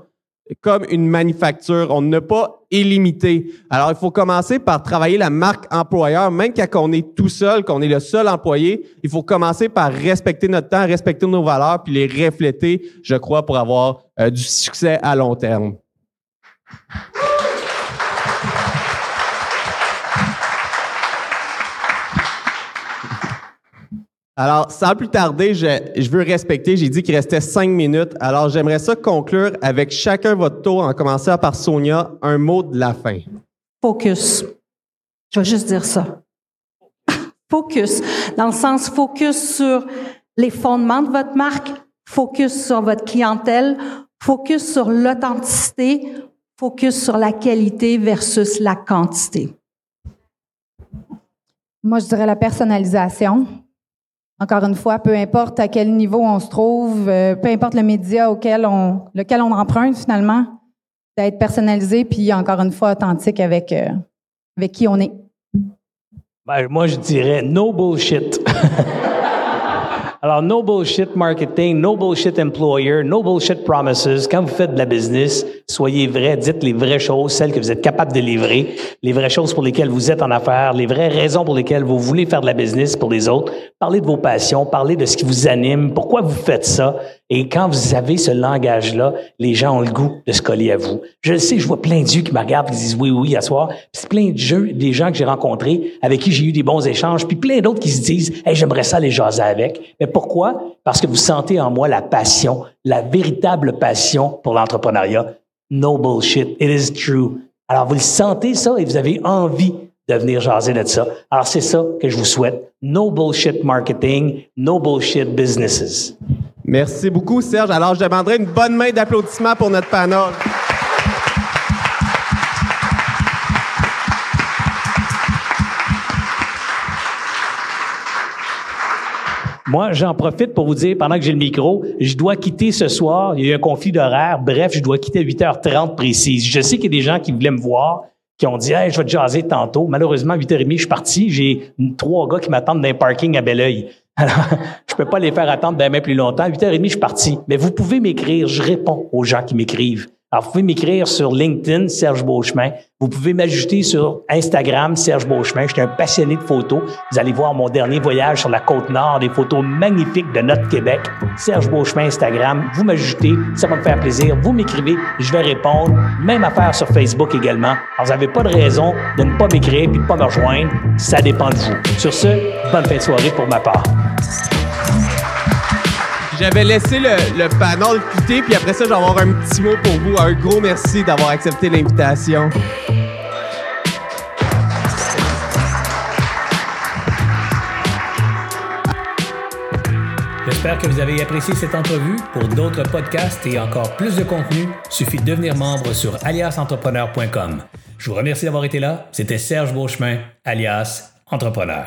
comme une manufacture. On n'a pas illimité. Alors, il faut commencer par travailler la marque employeur, même quand on est tout seul, qu'on est le seul employé. Il faut commencer par respecter notre temps, respecter nos valeurs, puis les refléter, je crois, pour avoir euh, du succès à long terme. Alors, sans plus tarder, je, veux respecter, j'ai dit qu'il restait cinq minutes. Alors, j'aimerais ça conclure avec chacun votre tour, en commençant par Sonia, un mot de la fin. Focus. Je vais juste dire ça. [LAUGHS] focus. Dans le sens focus sur les fondements de votre marque, focus sur votre clientèle, focus sur l'authenticité, focus sur la qualité versus la quantité. Moi, je dirais la personnalisation. Encore une fois, peu importe à quel niveau on se trouve, euh, peu importe le média auquel on, lequel on emprunte finalement, d'être personnalisé puis encore une fois authentique avec, euh, avec qui on est. Ben, moi, je dirais no bullshit. [LAUGHS] Alors, no bullshit marketing, no bullshit employer, no bullshit promises. Quand vous faites de la business, soyez vrai, dites les vraies choses, celles que vous êtes capable de livrer, les vraies choses pour lesquelles vous êtes en affaires, les vraies raisons pour lesquelles vous voulez faire de la business pour les autres. Parlez de vos passions, parlez de ce qui vous anime, pourquoi vous faites ça. Et quand vous avez ce langage-là, les gens ont le goût de se coller à vous. Je le sais, je vois plein d'yeux qui me regardent, qui disent oui, oui, à soir. Puis c'est plein de jeux, des gens que j'ai rencontrés, avec qui j'ai eu des bons échanges, puis plein d'autres qui se disent, hey, j'aimerais ça les jaser avec. Mais pourquoi? Parce que vous sentez en moi la passion, la véritable passion pour l'entrepreneuriat. No bullshit. It is true. Alors, vous le sentez, ça, et vous avez envie de venir jaser de ça. Alors, c'est ça que je vous souhaite. No bullshit marketing, no bullshit businesses. Merci beaucoup, Serge. Alors, je demanderai une bonne main d'applaudissement pour notre panel. Moi, j'en profite pour vous dire, pendant que j'ai le micro, je dois quitter ce soir. Il y a eu un conflit d'horaire. Bref, je dois quitter à 8h30 précise. Je sais qu'il y a des gens qui voulaient me voir, qui ont dit, hey, je vais te jaser tantôt. Malheureusement, à 8h30, je suis parti. J'ai trois gars qui m'attendent dans un parking à Belleuil. Alors, je peux pas les faire attendre demain plus longtemps. À 8h30, je suis parti. Mais vous pouvez m'écrire. Je réponds aux gens qui m'écrivent. Alors, vous pouvez m'écrire sur LinkedIn, Serge Beauchemin. Vous pouvez m'ajouter sur Instagram, Serge Beauchemin. Je suis un passionné de photos. Vous allez voir mon dernier voyage sur la côte nord, des photos magnifiques de notre Québec. Serge Beauchemin, Instagram. Vous m'ajoutez, ça va me faire plaisir. Vous m'écrivez, je vais répondre. Même affaire sur Facebook également. Alors, vous n'avez pas de raison de ne pas m'écrire et de ne pas me rejoindre. Ça dépend de vous. Sur ce, bonne fin de soirée pour ma part. J'avais laissé le, le panel quitter, puis après ça, je vais avoir un petit mot pour vous. Un gros merci d'avoir accepté l'invitation. J'espère que vous avez apprécié cette entrevue. Pour d'autres podcasts et encore plus de contenu, suffit de devenir membre sur aliasentrepreneur.com. Je vous remercie d'avoir été là. C'était Serge Beauchemin, alias Entrepreneur.